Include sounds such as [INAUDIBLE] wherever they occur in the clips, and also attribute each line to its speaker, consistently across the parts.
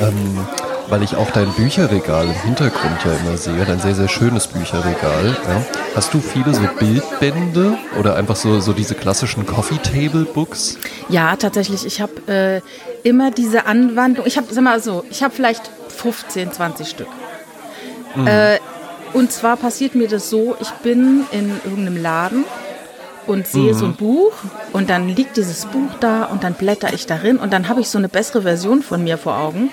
Speaker 1: Ähm, weil ich auch dein Bücherregal im Hintergrund ja immer sehe, ein sehr, sehr schönes Bücherregal. Ja. Hast du viele so Bildbände oder einfach so, so diese klassischen Coffee Table Books?
Speaker 2: Ja, tatsächlich. Ich habe äh, immer diese Anwandlung. Ich habe, sag mal so, ich habe vielleicht 15, 20 Stück. Mhm. Äh, und zwar passiert mir das so, ich bin in irgendeinem Laden und sehe mhm. so ein Buch und dann liegt dieses Buch da und dann blätter ich darin und dann habe ich so eine bessere Version von mir vor Augen.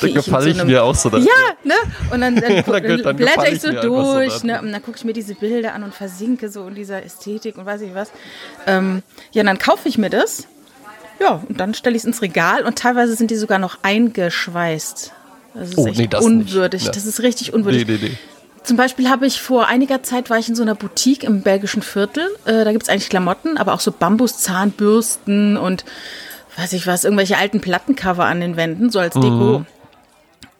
Speaker 1: Da gefalle ich, so mir auch so.
Speaker 2: Ja, ne? Und dann, dann, [LAUGHS] dann, dann blätter ich so durch so ne? und dann gucke ich mir diese Bilder an und versinke so in dieser Ästhetik und weiß ich was. Ähm, ja, und dann kaufe ich mir das. Ja, und dann stelle ich es ins Regal und teilweise sind die sogar noch eingeschweißt. Das ist oh, echt nee, das unwürdig. Nicht. Das ist richtig unwürdig. Nee, nee, nee. Zum Beispiel habe ich vor einiger Zeit war ich in so einer Boutique im belgischen Viertel. Äh, da gibt es eigentlich Klamotten, aber auch so Bambuszahnbürsten und weiß ich was, irgendwelche alten Plattencover an den Wänden, so als Deko. Mhm.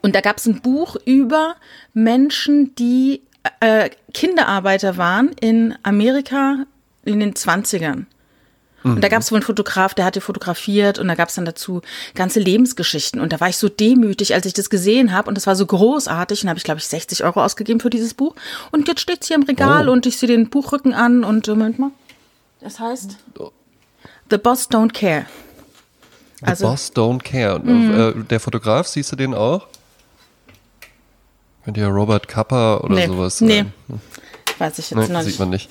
Speaker 2: Und da gab es ein Buch über Menschen, die äh, Kinderarbeiter waren in Amerika in den 20ern. Und da mhm. gab es wohl einen Fotograf, der hatte fotografiert und da gab es dann dazu ganze Lebensgeschichten. Und da war ich so demütig, als ich das gesehen habe und das war so großartig. Und habe ich, glaube ich, 60 Euro ausgegeben für dieses Buch. Und jetzt steht es hier im Regal oh. und ich sehe den Buchrücken an und äh, Moment mal. Das heißt The Boss Don't Care.
Speaker 1: The also, Boss Don't Care. Und, äh, der Fotograf, siehst du den auch? Könnte ja Robert Kappa oder
Speaker 2: nee,
Speaker 1: sowas
Speaker 2: sein. Nee, weiß ich jetzt nee,
Speaker 1: noch nicht. Sieht man nicht.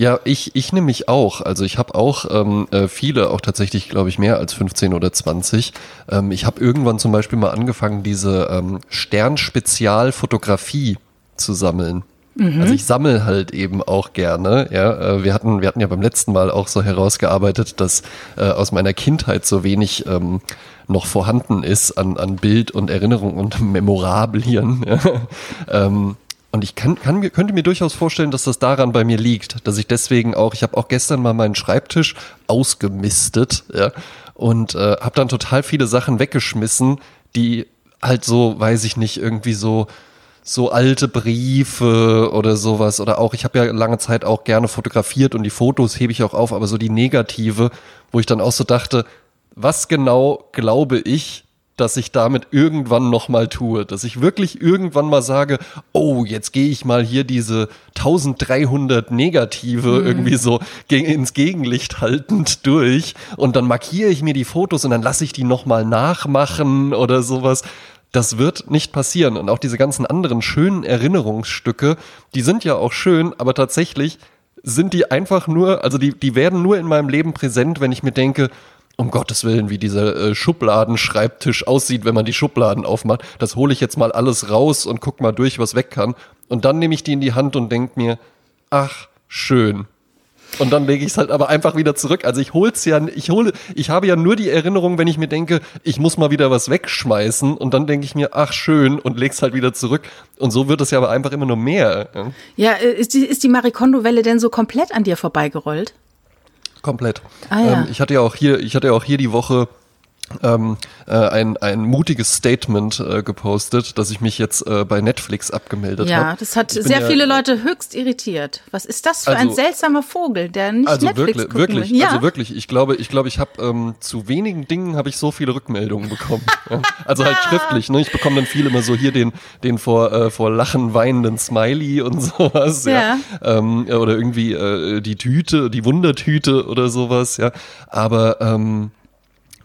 Speaker 1: Ja, ich, ich nehme mich auch. Also ich habe auch ähm, äh, viele, auch tatsächlich, glaube ich, mehr als 15 oder 20. Ähm, ich habe irgendwann zum Beispiel mal angefangen, diese ähm, Sternspezialfotografie zu sammeln. Mhm. Also ich sammle halt eben auch gerne. Ja, äh, wir hatten, wir hatten ja beim letzten Mal auch so herausgearbeitet, dass äh, aus meiner Kindheit so wenig ähm, noch vorhanden ist an, an Bild und Erinnerung und Memorablien. [LAUGHS] Ja. ähm, und ich kann, kann, könnte mir durchaus vorstellen, dass das daran bei mir liegt, dass ich deswegen auch, ich habe auch gestern mal meinen Schreibtisch ausgemistet ja, und äh, habe dann total viele Sachen weggeschmissen, die halt so, weiß ich nicht, irgendwie so so alte Briefe oder sowas oder auch, ich habe ja lange Zeit auch gerne fotografiert und die Fotos hebe ich auch auf, aber so die negative, wo ich dann auch so dachte, was genau glaube ich, dass ich damit irgendwann nochmal tue, dass ich wirklich irgendwann mal sage, oh, jetzt gehe ich mal hier diese 1300 Negative mhm. irgendwie so ins Gegenlicht haltend durch und dann markiere ich mir die Fotos und dann lasse ich die nochmal nachmachen oder sowas. Das wird nicht passieren. Und auch diese ganzen anderen schönen Erinnerungsstücke, die sind ja auch schön, aber tatsächlich sind die einfach nur, also die, die werden nur in meinem Leben präsent, wenn ich mir denke, um Gottes Willen, wie dieser äh, Schubladenschreibtisch aussieht, wenn man die Schubladen aufmacht. Das hole ich jetzt mal alles raus und guck mal durch, was weg kann. Und dann nehme ich die in die Hand und denke mir, ach, schön. Und dann lege ich es halt aber einfach wieder zurück. Also ich hol's ja, ich hole, ich habe ja nur die Erinnerung, wenn ich mir denke, ich muss mal wieder was wegschmeißen und dann denke ich mir, ach schön und leg's halt wieder zurück. Und so wird es ja aber einfach immer nur mehr.
Speaker 2: Ja, äh, ist die, ist die Marikondo-Welle denn so komplett an dir vorbeigerollt?
Speaker 1: Komplett. Ah, ja. ähm, ich hatte ja auch hier, ich hatte ja auch hier die Woche ähm, äh, ein, ein mutiges Statement äh, gepostet, dass ich mich jetzt äh, bei Netflix abgemeldet habe.
Speaker 2: Ja, hab. das hat sehr ja, viele Leute höchst irritiert. Was ist das für also, ein seltsamer Vogel, der nicht
Speaker 1: also
Speaker 2: Netflix
Speaker 1: wirklich, wirklich, ja. Also wirklich, ich glaube, ich glaube, ich habe ähm, zu wenigen Dingen habe ich so viele Rückmeldungen bekommen. [LAUGHS] ja. Also halt schriftlich. Ne? Ich bekomme dann viel immer so hier den, den vor, äh, vor Lachen weinenden Smiley und [LAUGHS] sowas. Ja. ja. Ähm, oder irgendwie äh, die Tüte, die Wundertüte oder sowas. Ja. Aber ähm,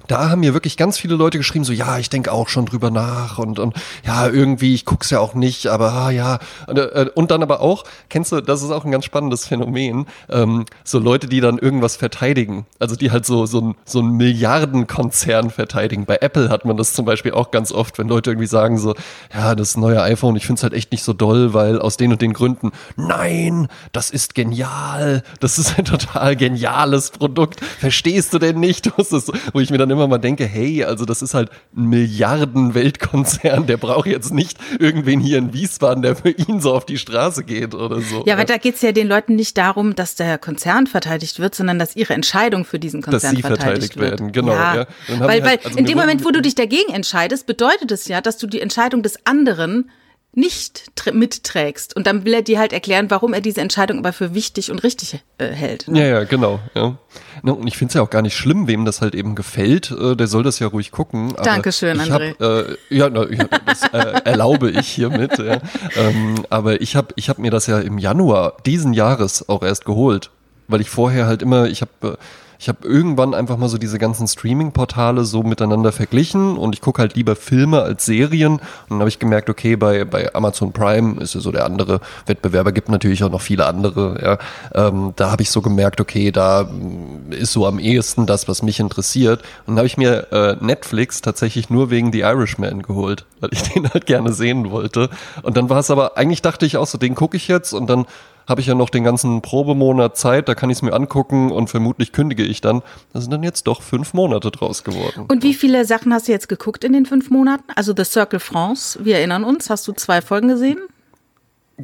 Speaker 1: da haben mir wirklich ganz viele Leute geschrieben, so ja, ich denke auch schon drüber nach und, und ja, irgendwie, ich guck's ja auch nicht, aber ah, ja. Und, äh, und dann aber auch, kennst du, das ist auch ein ganz spannendes Phänomen, ähm, so Leute, die dann irgendwas verteidigen, also die halt so, so ein, so ein Milliardenkonzern verteidigen. Bei Apple hat man das zum Beispiel auch ganz oft, wenn Leute irgendwie sagen so, ja, das neue iPhone, ich find's halt echt nicht so doll, weil aus den und den Gründen, nein, das ist genial, das ist ein [LAUGHS] total geniales Produkt, verstehst du denn nicht? [LAUGHS] Du musst wo ich mir dann immer mal denke, hey, also das ist halt ein Milliarden-Weltkonzern, der braucht jetzt nicht irgendwen hier in Wiesbaden, der für ihn so auf die Straße geht oder so.
Speaker 2: Ja, aber da geht es ja den Leuten nicht darum, dass der Konzern verteidigt wird, sondern dass ihre Entscheidung für diesen Konzern dass sie verteidigt, verteidigt werden.
Speaker 1: Genau. Ja. ja.
Speaker 2: Weil, halt, weil also in dem Moment, wo du dich dagegen entscheidest, bedeutet es ja, dass du die Entscheidung des anderen nicht mitträgst. Und dann will er dir halt erklären, warum er diese Entscheidung aber für wichtig und richtig äh, hält.
Speaker 1: Ne? Ja, ja, genau. Ja. Und ich finde es ja auch gar nicht schlimm, wem das halt eben gefällt. Äh, der soll das ja ruhig gucken.
Speaker 2: Aber Dankeschön, André.
Speaker 1: Hab, äh, ja, na, ja, das äh, erlaube ich hiermit. ja. ähm, aber ich habe ich hab mir das ja im Januar diesen Jahres auch erst geholt. Weil ich vorher halt immer, ich habe äh, ich habe irgendwann einfach mal so diese ganzen Streaming-Portale so miteinander verglichen und ich gucke halt lieber Filme als Serien. Und dann habe ich gemerkt, okay, bei, bei Amazon Prime ist ja so der andere Wettbewerber, gibt natürlich auch noch viele andere. Ja. Ähm, da habe ich so gemerkt, okay, da mm, ist so am ehesten das, was mich interessiert. Und dann habe ich mir äh, Netflix tatsächlich nur wegen The Irishman geholt, weil ich [LAUGHS] den halt gerne sehen wollte. Und dann war es aber, eigentlich dachte ich auch so, den gucke ich jetzt und dann habe ich ja noch den ganzen Probemonat Zeit, da kann ich es mir angucken und vermutlich kündige ich dann. Da sind dann jetzt doch fünf Monate draus geworden.
Speaker 2: Und wie viele Sachen hast du jetzt geguckt in den fünf Monaten? Also The Circle France, wir erinnern uns, hast du zwei Folgen gesehen?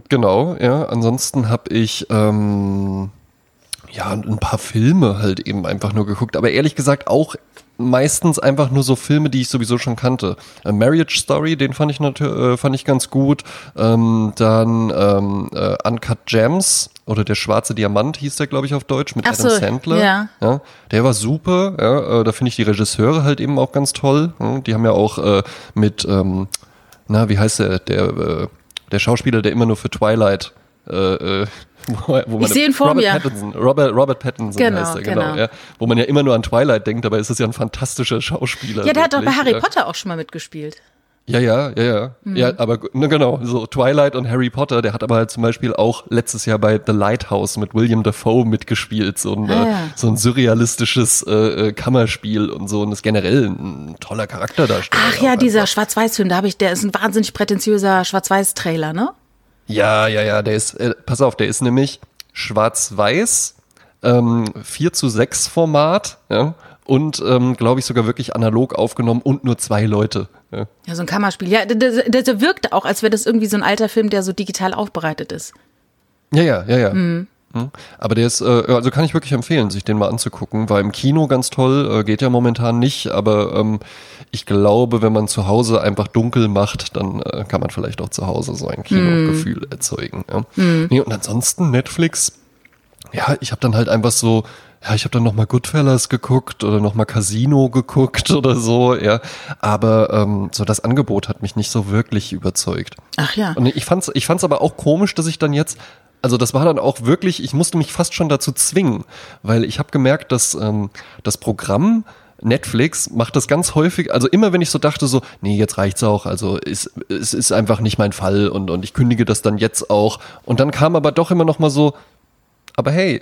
Speaker 1: Genau, ja. Ansonsten habe ich ähm, ja ein paar Filme halt eben einfach nur geguckt, aber ehrlich gesagt auch meistens einfach nur so Filme, die ich sowieso schon kannte. A Marriage Story, den fand ich natürlich, äh, fand ich ganz gut. Ähm, dann ähm, äh, Uncut Gems oder der schwarze Diamant hieß der, glaube ich, auf Deutsch mit Ach Adam so, Sandler. Ja. ja. Der war super. Ja, äh, da finde ich die Regisseure halt eben auch ganz toll. Ja, die haben ja auch äh, mit, ähm, na, wie heißt der, der, äh, der Schauspieler, der immer nur für Twilight äh, äh, [LAUGHS]
Speaker 2: wo, wo ich sehe ihn vor
Speaker 1: Robert
Speaker 2: mir.
Speaker 1: Pattinson, Robert, Robert Pattinson genau, heißt er, genau. genau ja. Wo man ja immer nur an Twilight denkt, dabei ist es ja ein fantastischer Schauspieler.
Speaker 2: Ja, der wirklich, hat doch bei Harry ja. Potter auch schon mal mitgespielt.
Speaker 1: Ja, ja, ja, ja. Mhm. Ja, aber ne, genau, so Twilight und Harry Potter, der hat aber halt zum Beispiel auch letztes Jahr bei The Lighthouse mit William Dafoe mitgespielt, so ein, ah, ja. so ein surrealistisches äh, äh, Kammerspiel und so und ist generell ein toller Charakterdarsteller.
Speaker 2: Ach ja, dieser Schwarz-Weiß-Film, da habe ich, der ist ein wahnsinnig prätentiöser Schwarz-Weiß-Trailer, ne?
Speaker 1: Ja, ja, ja, der ist, äh, pass auf, der ist nämlich schwarz-weiß, ähm, 4 zu 6 Format, ja, und ähm, glaube ich sogar wirklich analog aufgenommen und nur zwei Leute.
Speaker 2: Ja, ja so ein Kammerspiel. Ja, der, der wirkte auch, als wäre das irgendwie so ein alter Film, der so digital aufbereitet ist.
Speaker 1: Ja, ja, ja, ja. Mhm. Hm? Aber der ist, äh, also kann ich wirklich empfehlen, sich den mal anzugucken. War im Kino ganz toll, äh, geht ja momentan nicht, aber ähm, ich glaube, wenn man zu Hause einfach dunkel macht, dann äh, kann man vielleicht auch zu Hause so ein Kinogefühl mm. erzeugen. Ja. Mm. Nee, und ansonsten Netflix, ja, ich habe dann halt einfach so, ja, ich habe dann nochmal Goodfellas geguckt oder nochmal Casino geguckt [LAUGHS] oder so, ja. Aber ähm, so das Angebot hat mich nicht so wirklich überzeugt.
Speaker 2: Ach ja.
Speaker 1: Und ich fand's, ich fand's aber auch komisch, dass ich dann jetzt also das war dann auch wirklich, ich musste mich fast schon dazu zwingen, weil ich habe gemerkt, dass ähm, das Programm Netflix macht das ganz häufig, also immer wenn ich so dachte, so, nee, jetzt reicht's auch, also es, es ist einfach nicht mein Fall und, und ich kündige das dann jetzt auch. Und dann kam aber doch immer noch mal so, aber hey,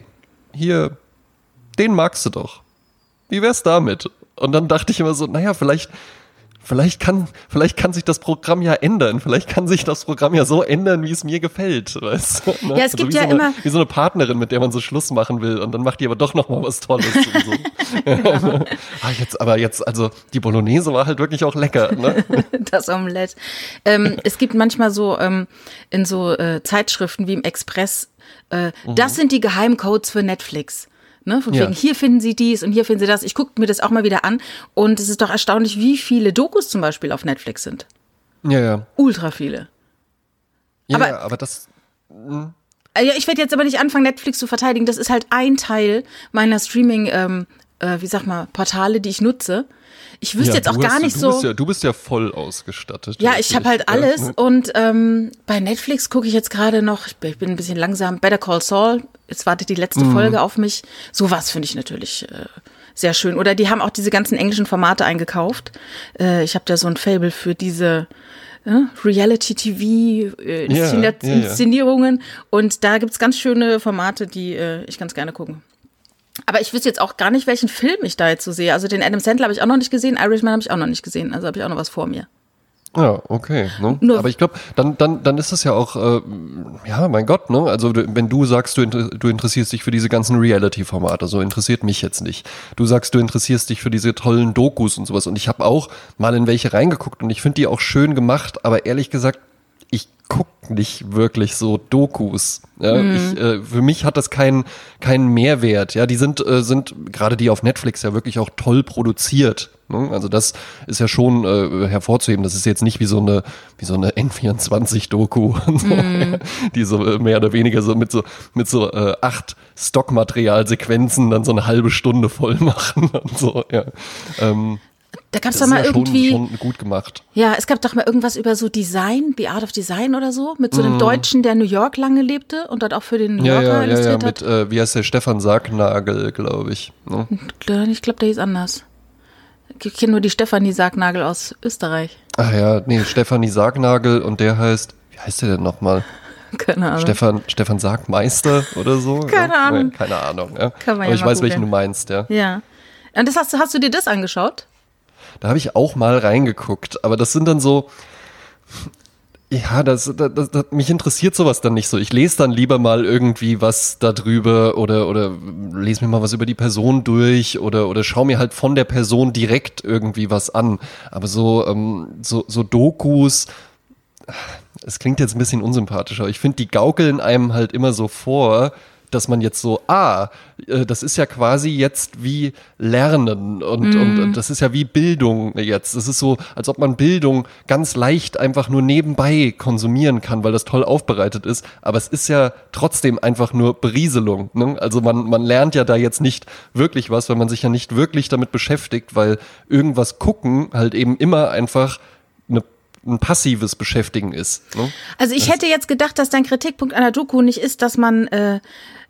Speaker 1: hier, den magst du doch. Wie wär's damit? Und dann dachte ich immer so, naja, vielleicht, vielleicht kann, vielleicht kann sich das Programm ja ändern. Vielleicht kann sich das Programm ja so ändern, wie es mir gefällt. Weißt
Speaker 2: du, ne? Ja, es also gibt ja
Speaker 1: so
Speaker 2: eine, immer.
Speaker 1: Wie so eine Partnerin, mit der man so Schluss machen will und dann macht die aber doch noch mal was Tolles. so. genau. [LAUGHS] ah, jetzt, aber jetzt, also die Bolognese war halt wirklich auch lecker. Ne? [LAUGHS]
Speaker 2: das Omelette. Ähm, es gibt manchmal so ähm, in so äh, Zeitschriften wie im Express, äh, mhm. das sind die Geheimcodes für Netflix. Ne? Von ja. wegen, hier finden Sie dies und hier finden Sie das. Ich gucke mir das auch mal wieder an. Und es ist doch erstaunlich, wie viele Dokus zum Beispiel auf Netflix sind.
Speaker 1: Ja, ja.
Speaker 2: Ultra viele.
Speaker 1: Ja, aber, ja, aber das.
Speaker 2: Mh. Äh, ja, ich werde jetzt aber nicht anfangen, Netflix zu verteidigen. Das ist halt ein Teil meiner Streaming, ähm, äh, wie sag mal, Portale, die ich nutze. Ich wüsste ja, jetzt auch gar
Speaker 1: hast,
Speaker 2: nicht
Speaker 1: du
Speaker 2: so.
Speaker 1: Bist ja, du bist ja voll ausgestattet.
Speaker 2: Ja, ich habe halt alles. Ja. Und ähm, bei Netflix gucke ich jetzt gerade noch, ich bin ein bisschen langsam, Better Call Saul. Jetzt wartet die letzte mhm. Folge auf mich. Sowas finde ich natürlich äh, sehr schön. Oder die haben auch diese ganzen englischen Formate eingekauft. Äh, ich habe da so ein Fable für diese äh, Reality-TV, äh, Inszenierungen. Ja, Und da gibt's ganz schöne Formate, die äh, ich ganz gerne gucke. Aber ich wüsste jetzt auch gar nicht, welchen Film ich da jetzt so sehe. Also den Adam Sandler habe ich auch noch nicht gesehen, Irishman habe ich auch noch nicht gesehen. Also habe ich auch noch was vor mir.
Speaker 1: Ja, okay. Ne? Aber ich glaube, dann, dann, dann ist es ja auch, äh, ja, mein Gott, ne? Also wenn du sagst, du, du interessierst dich für diese ganzen Reality-Formate, so interessiert mich jetzt nicht. Du sagst, du interessierst dich für diese tollen Dokus und sowas. Und ich habe auch mal in welche reingeguckt und ich finde die auch schön gemacht, aber ehrlich gesagt, ich gucke nicht wirklich so Dokus. Ja, mhm. ich, äh, für mich hat das keinen keinen Mehrwert. Ja, die sind äh, sind gerade die auf Netflix ja wirklich auch toll produziert. Ne? Also das ist ja schon äh, hervorzuheben. Das ist jetzt nicht wie so eine wie so eine N24-Doku, [LAUGHS] so, mhm. die so äh, mehr oder weniger so mit so mit so äh, acht Stockmaterialsequenzen dann so eine halbe Stunde voll [LAUGHS] machen und so. Ja. Ähm,
Speaker 2: da gab es doch mal ja irgendwie.
Speaker 1: Schon, schon, gut gemacht.
Speaker 2: Ja, es gab doch mal irgendwas über so Design, The Art of Design oder so, mit so einem mm. Deutschen, der New York lange lebte und dort auch für den New Yorker
Speaker 1: ja, ja,
Speaker 2: illustriert
Speaker 1: ja, ja, mit, äh, wie heißt der, Stefan Sargnagel, glaube ich. Ne?
Speaker 2: Ich glaube, der hieß anders. Ich kenne nur die Stefanie Sargnagel aus Österreich.
Speaker 1: Ach ja, nee, Stefanie Sargnagel und der heißt, wie heißt der denn nochmal? [LAUGHS]
Speaker 2: Keine Ahnung.
Speaker 1: Stefan, Stefan Sargmeister oder so? [LAUGHS]
Speaker 2: Keine? Ahnung.
Speaker 1: Keine Ahnung, ja. Aber ich weiß, gucken. welchen du meinst, ja.
Speaker 2: Ja. Und das hast, hast du dir das angeschaut?
Speaker 1: Da habe ich auch mal reingeguckt, aber das sind dann so, ja, das, das, das, mich interessiert sowas dann nicht so. Ich lese dann lieber mal irgendwie was darüber oder, oder lese mir mal was über die Person durch oder, oder schau mir halt von der Person direkt irgendwie was an. Aber so, ähm, so, so Dokus, es klingt jetzt ein bisschen unsympathischer. Ich finde, die gaukeln einem halt immer so vor, dass man jetzt so, ah, äh, das ist ja quasi jetzt wie Lernen und, mm. und, und, das ist ja wie Bildung jetzt. Das ist so, als ob man Bildung ganz leicht einfach nur nebenbei konsumieren kann, weil das toll aufbereitet ist. Aber es ist ja trotzdem einfach nur Berieselung. Ne? Also man, man lernt ja da jetzt nicht wirklich was, weil man sich ja nicht wirklich damit beschäftigt, weil irgendwas gucken halt eben immer einfach eine ein passives Beschäftigen ist. Ne?
Speaker 2: Also ich das hätte jetzt gedacht, dass dein Kritikpunkt an der Doku nicht ist, dass man äh,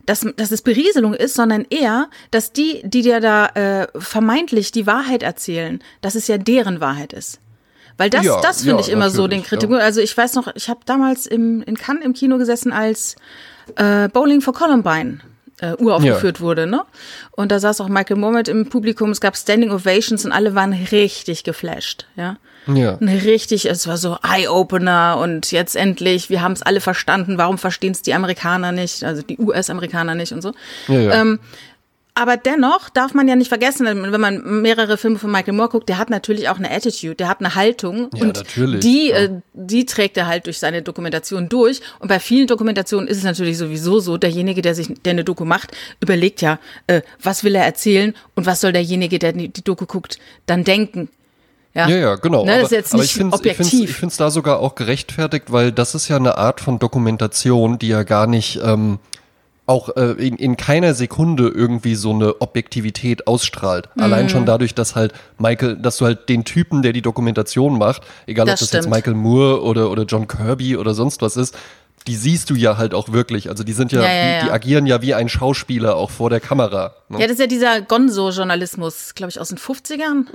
Speaker 2: dass, dass es Berieselung ist, sondern eher, dass die, die dir da äh, vermeintlich die Wahrheit erzählen, dass es ja deren Wahrheit ist. Weil das, ja, das finde ja, ich immer so den Kritik. Ja. Also ich weiß noch, ich habe damals im, in Cannes im Kino gesessen, als äh, Bowling for Columbine äh, uraufgeführt wurde, ne? Und da saß auch Michael Moore im Publikum, es gab Standing Ovations und alle waren richtig geflasht, ja. Ja. richtig, es war so Eye-Opener und jetzt endlich, wir haben es alle verstanden, warum verstehen es die Amerikaner nicht, also die US-Amerikaner nicht und so. Ja, ja. Ähm, aber dennoch darf man ja nicht vergessen, wenn man mehrere Filme von Michael Moore guckt, der hat natürlich auch eine Attitude, der hat eine Haltung ja, und natürlich, die, ja. äh, die trägt er halt durch seine Dokumentation durch. Und bei vielen Dokumentationen ist es natürlich sowieso so, derjenige, der sich, der eine Doku macht, überlegt ja, äh, was will er erzählen und was soll derjenige, der die, die Doku guckt, dann denken.
Speaker 1: Ja, ja, ja genau. Ne, aber, aber ich finde es da sogar auch gerechtfertigt, weil das ist ja eine Art von Dokumentation, die ja gar nicht ähm, auch äh, in, in keiner Sekunde irgendwie so eine Objektivität ausstrahlt. Mhm. Allein schon dadurch, dass halt Michael, dass du halt den Typen, der die Dokumentation macht, egal das ob das stimmt. jetzt Michael Moore oder, oder John Kirby oder sonst was ist, die siehst du ja halt auch wirklich. Also die sind ja, ja, ja, ja. Die, die, agieren ja wie ein Schauspieler auch vor der Kamera.
Speaker 2: Ne? Ja, das ist ja dieser Gonzo-Journalismus, glaube ich, aus den 50ern.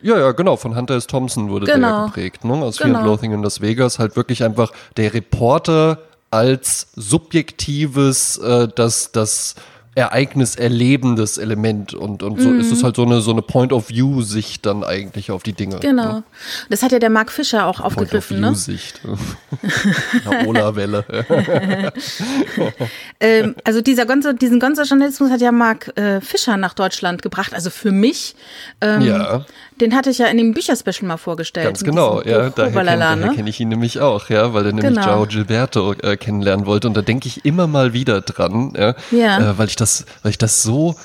Speaker 1: Ja, ja, genau. Von Hunter S. Thompson wurde genau. der geprägt, ne? Aus genau. Fear and Loathing in Las Vegas. Halt wirklich einfach der Reporter als subjektives, äh, das, das Ereignis erlebendes Element und, und so mhm. ist es halt so eine, so eine Point-of-View-Sicht dann eigentlich auf die Dinge.
Speaker 2: Genau. Ne? Das hat ja der Mark Fischer auch aufgegriffen.
Speaker 1: Point-of-View-Sicht. Ne? [LAUGHS] Ola-Welle. [LAUGHS]
Speaker 2: ähm, also dieser Gonzo, diesen Gonzo-Journalismus hat ja Mark äh, Fischer nach Deutschland gebracht. Also für mich. Ähm, ja. Den hatte ich ja in dem Bücherspecial mal vorgestellt.
Speaker 1: Ganz genau, ja. Daher, kenn, ne? kenne ich ihn nämlich auch, ja, weil er nämlich genau. Ciao Gilberto äh, kennenlernen wollte. Und da denke ich immer mal wieder dran, ja, ja. Äh, weil ich das, weil ich das so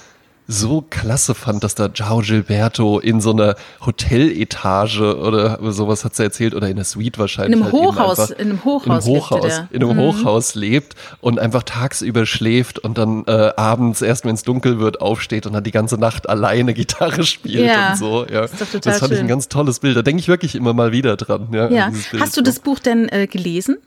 Speaker 1: so klasse fand, dass da Ciao Gilberto in so einer Hoteletage oder sowas hat sie erzählt oder in einer Suite wahrscheinlich.
Speaker 2: In einem halt Hochhaus, in einem Hochhaus,
Speaker 1: in einem Hochhaus, in einem mhm. Hochhaus lebt und einfach tagsüber schläft und dann äh, abends erst, wenn es dunkel wird, aufsteht und dann die ganze Nacht alleine Gitarre spielt ja, und so. Ja, das, ist doch das fand schön. ich ein ganz tolles Bild. Da denke ich wirklich immer mal wieder dran. Ja,
Speaker 2: ja. Hast du das Buch denn äh, gelesen?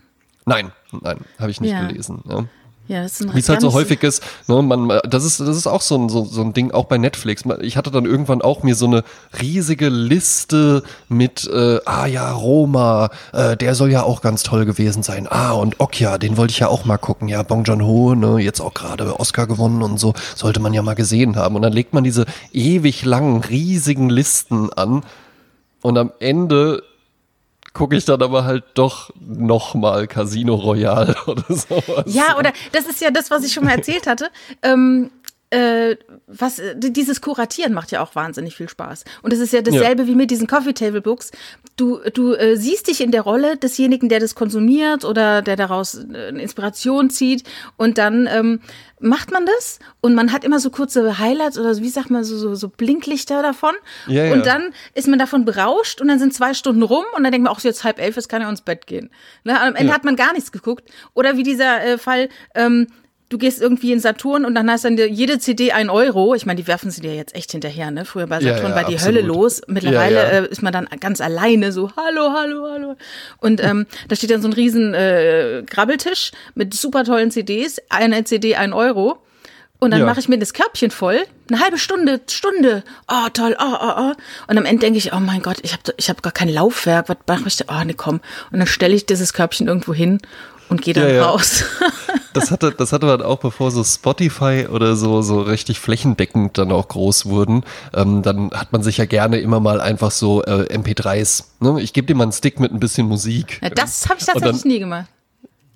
Speaker 1: Nein, nein, habe ich nicht ja. gelesen. Ja. Ja, das ist Wie es halt so häufig ist, ne, man, das ist, das ist auch so ein, so, so ein Ding, auch bei Netflix. Ich hatte dann irgendwann auch mir so eine riesige Liste mit, äh, ah ja, Roma, äh, der soll ja auch ganz toll gewesen sein. Ah, und Okja, den wollte ich ja auch mal gucken. Ja, Bong Joon-ho, ne, jetzt auch gerade Oscar gewonnen und so, sollte man ja mal gesehen haben. Und dann legt man diese ewig langen, riesigen Listen an und am Ende gucke ich dann aber halt doch nochmal Casino Royale [LAUGHS] oder sowas.
Speaker 2: Ja, oder das ist ja das, was ich schon mal erzählt hatte. Ähm, äh, was dieses Kuratieren macht ja auch wahnsinnig viel Spaß. Und es ist ja dasselbe ja. wie mit diesen Coffee Table Books. Du, du äh, siehst dich in der Rolle desjenigen, der das konsumiert oder der daraus äh, eine Inspiration zieht. Und dann ähm, macht man das und man hat immer so kurze Highlights oder wie sagt man so, so, so Blinklichter davon. Ja, ja. Und dann ist man davon berauscht und dann sind zwei Stunden rum und dann denkt man, auch jetzt halb elf, jetzt kann er ins Bett gehen. Ne? Am Ende ja. hat man gar nichts geguckt. Oder wie dieser äh, Fall, ähm, du gehst irgendwie in Saturn und dann hast dann jede CD ein Euro. Ich meine, die werfen sie dir jetzt echt hinterher, ne? Früher bei Saturn ja, ja, war die absolut. Hölle los. Mittlerweile ja, äh, ist man dann ganz alleine so, hallo, hallo, hallo. Und ähm, da steht dann so ein riesen äh, Grabbeltisch mit super tollen CDs. Eine CD ein Euro. Und dann mache ich mir das Körbchen voll, eine halbe Stunde, Stunde, oh toll, oh, oh, oh. Und am Ende denke ich, oh mein Gott, ich habe ich hab gar kein Laufwerk, was mache ich da? Oh, ne, komm. Und dann stelle ich dieses Körbchen irgendwo hin und gehe dann ja, ja. raus. [LAUGHS]
Speaker 1: das hatte, das hatte man auch, bevor so Spotify oder so, so richtig flächendeckend dann auch groß wurden. Ähm, dann hat man sich ja gerne immer mal einfach so äh, MP3s. Ne? Ich gebe dir mal einen Stick mit ein bisschen Musik.
Speaker 2: Ja, das habe ich tatsächlich nie gemacht.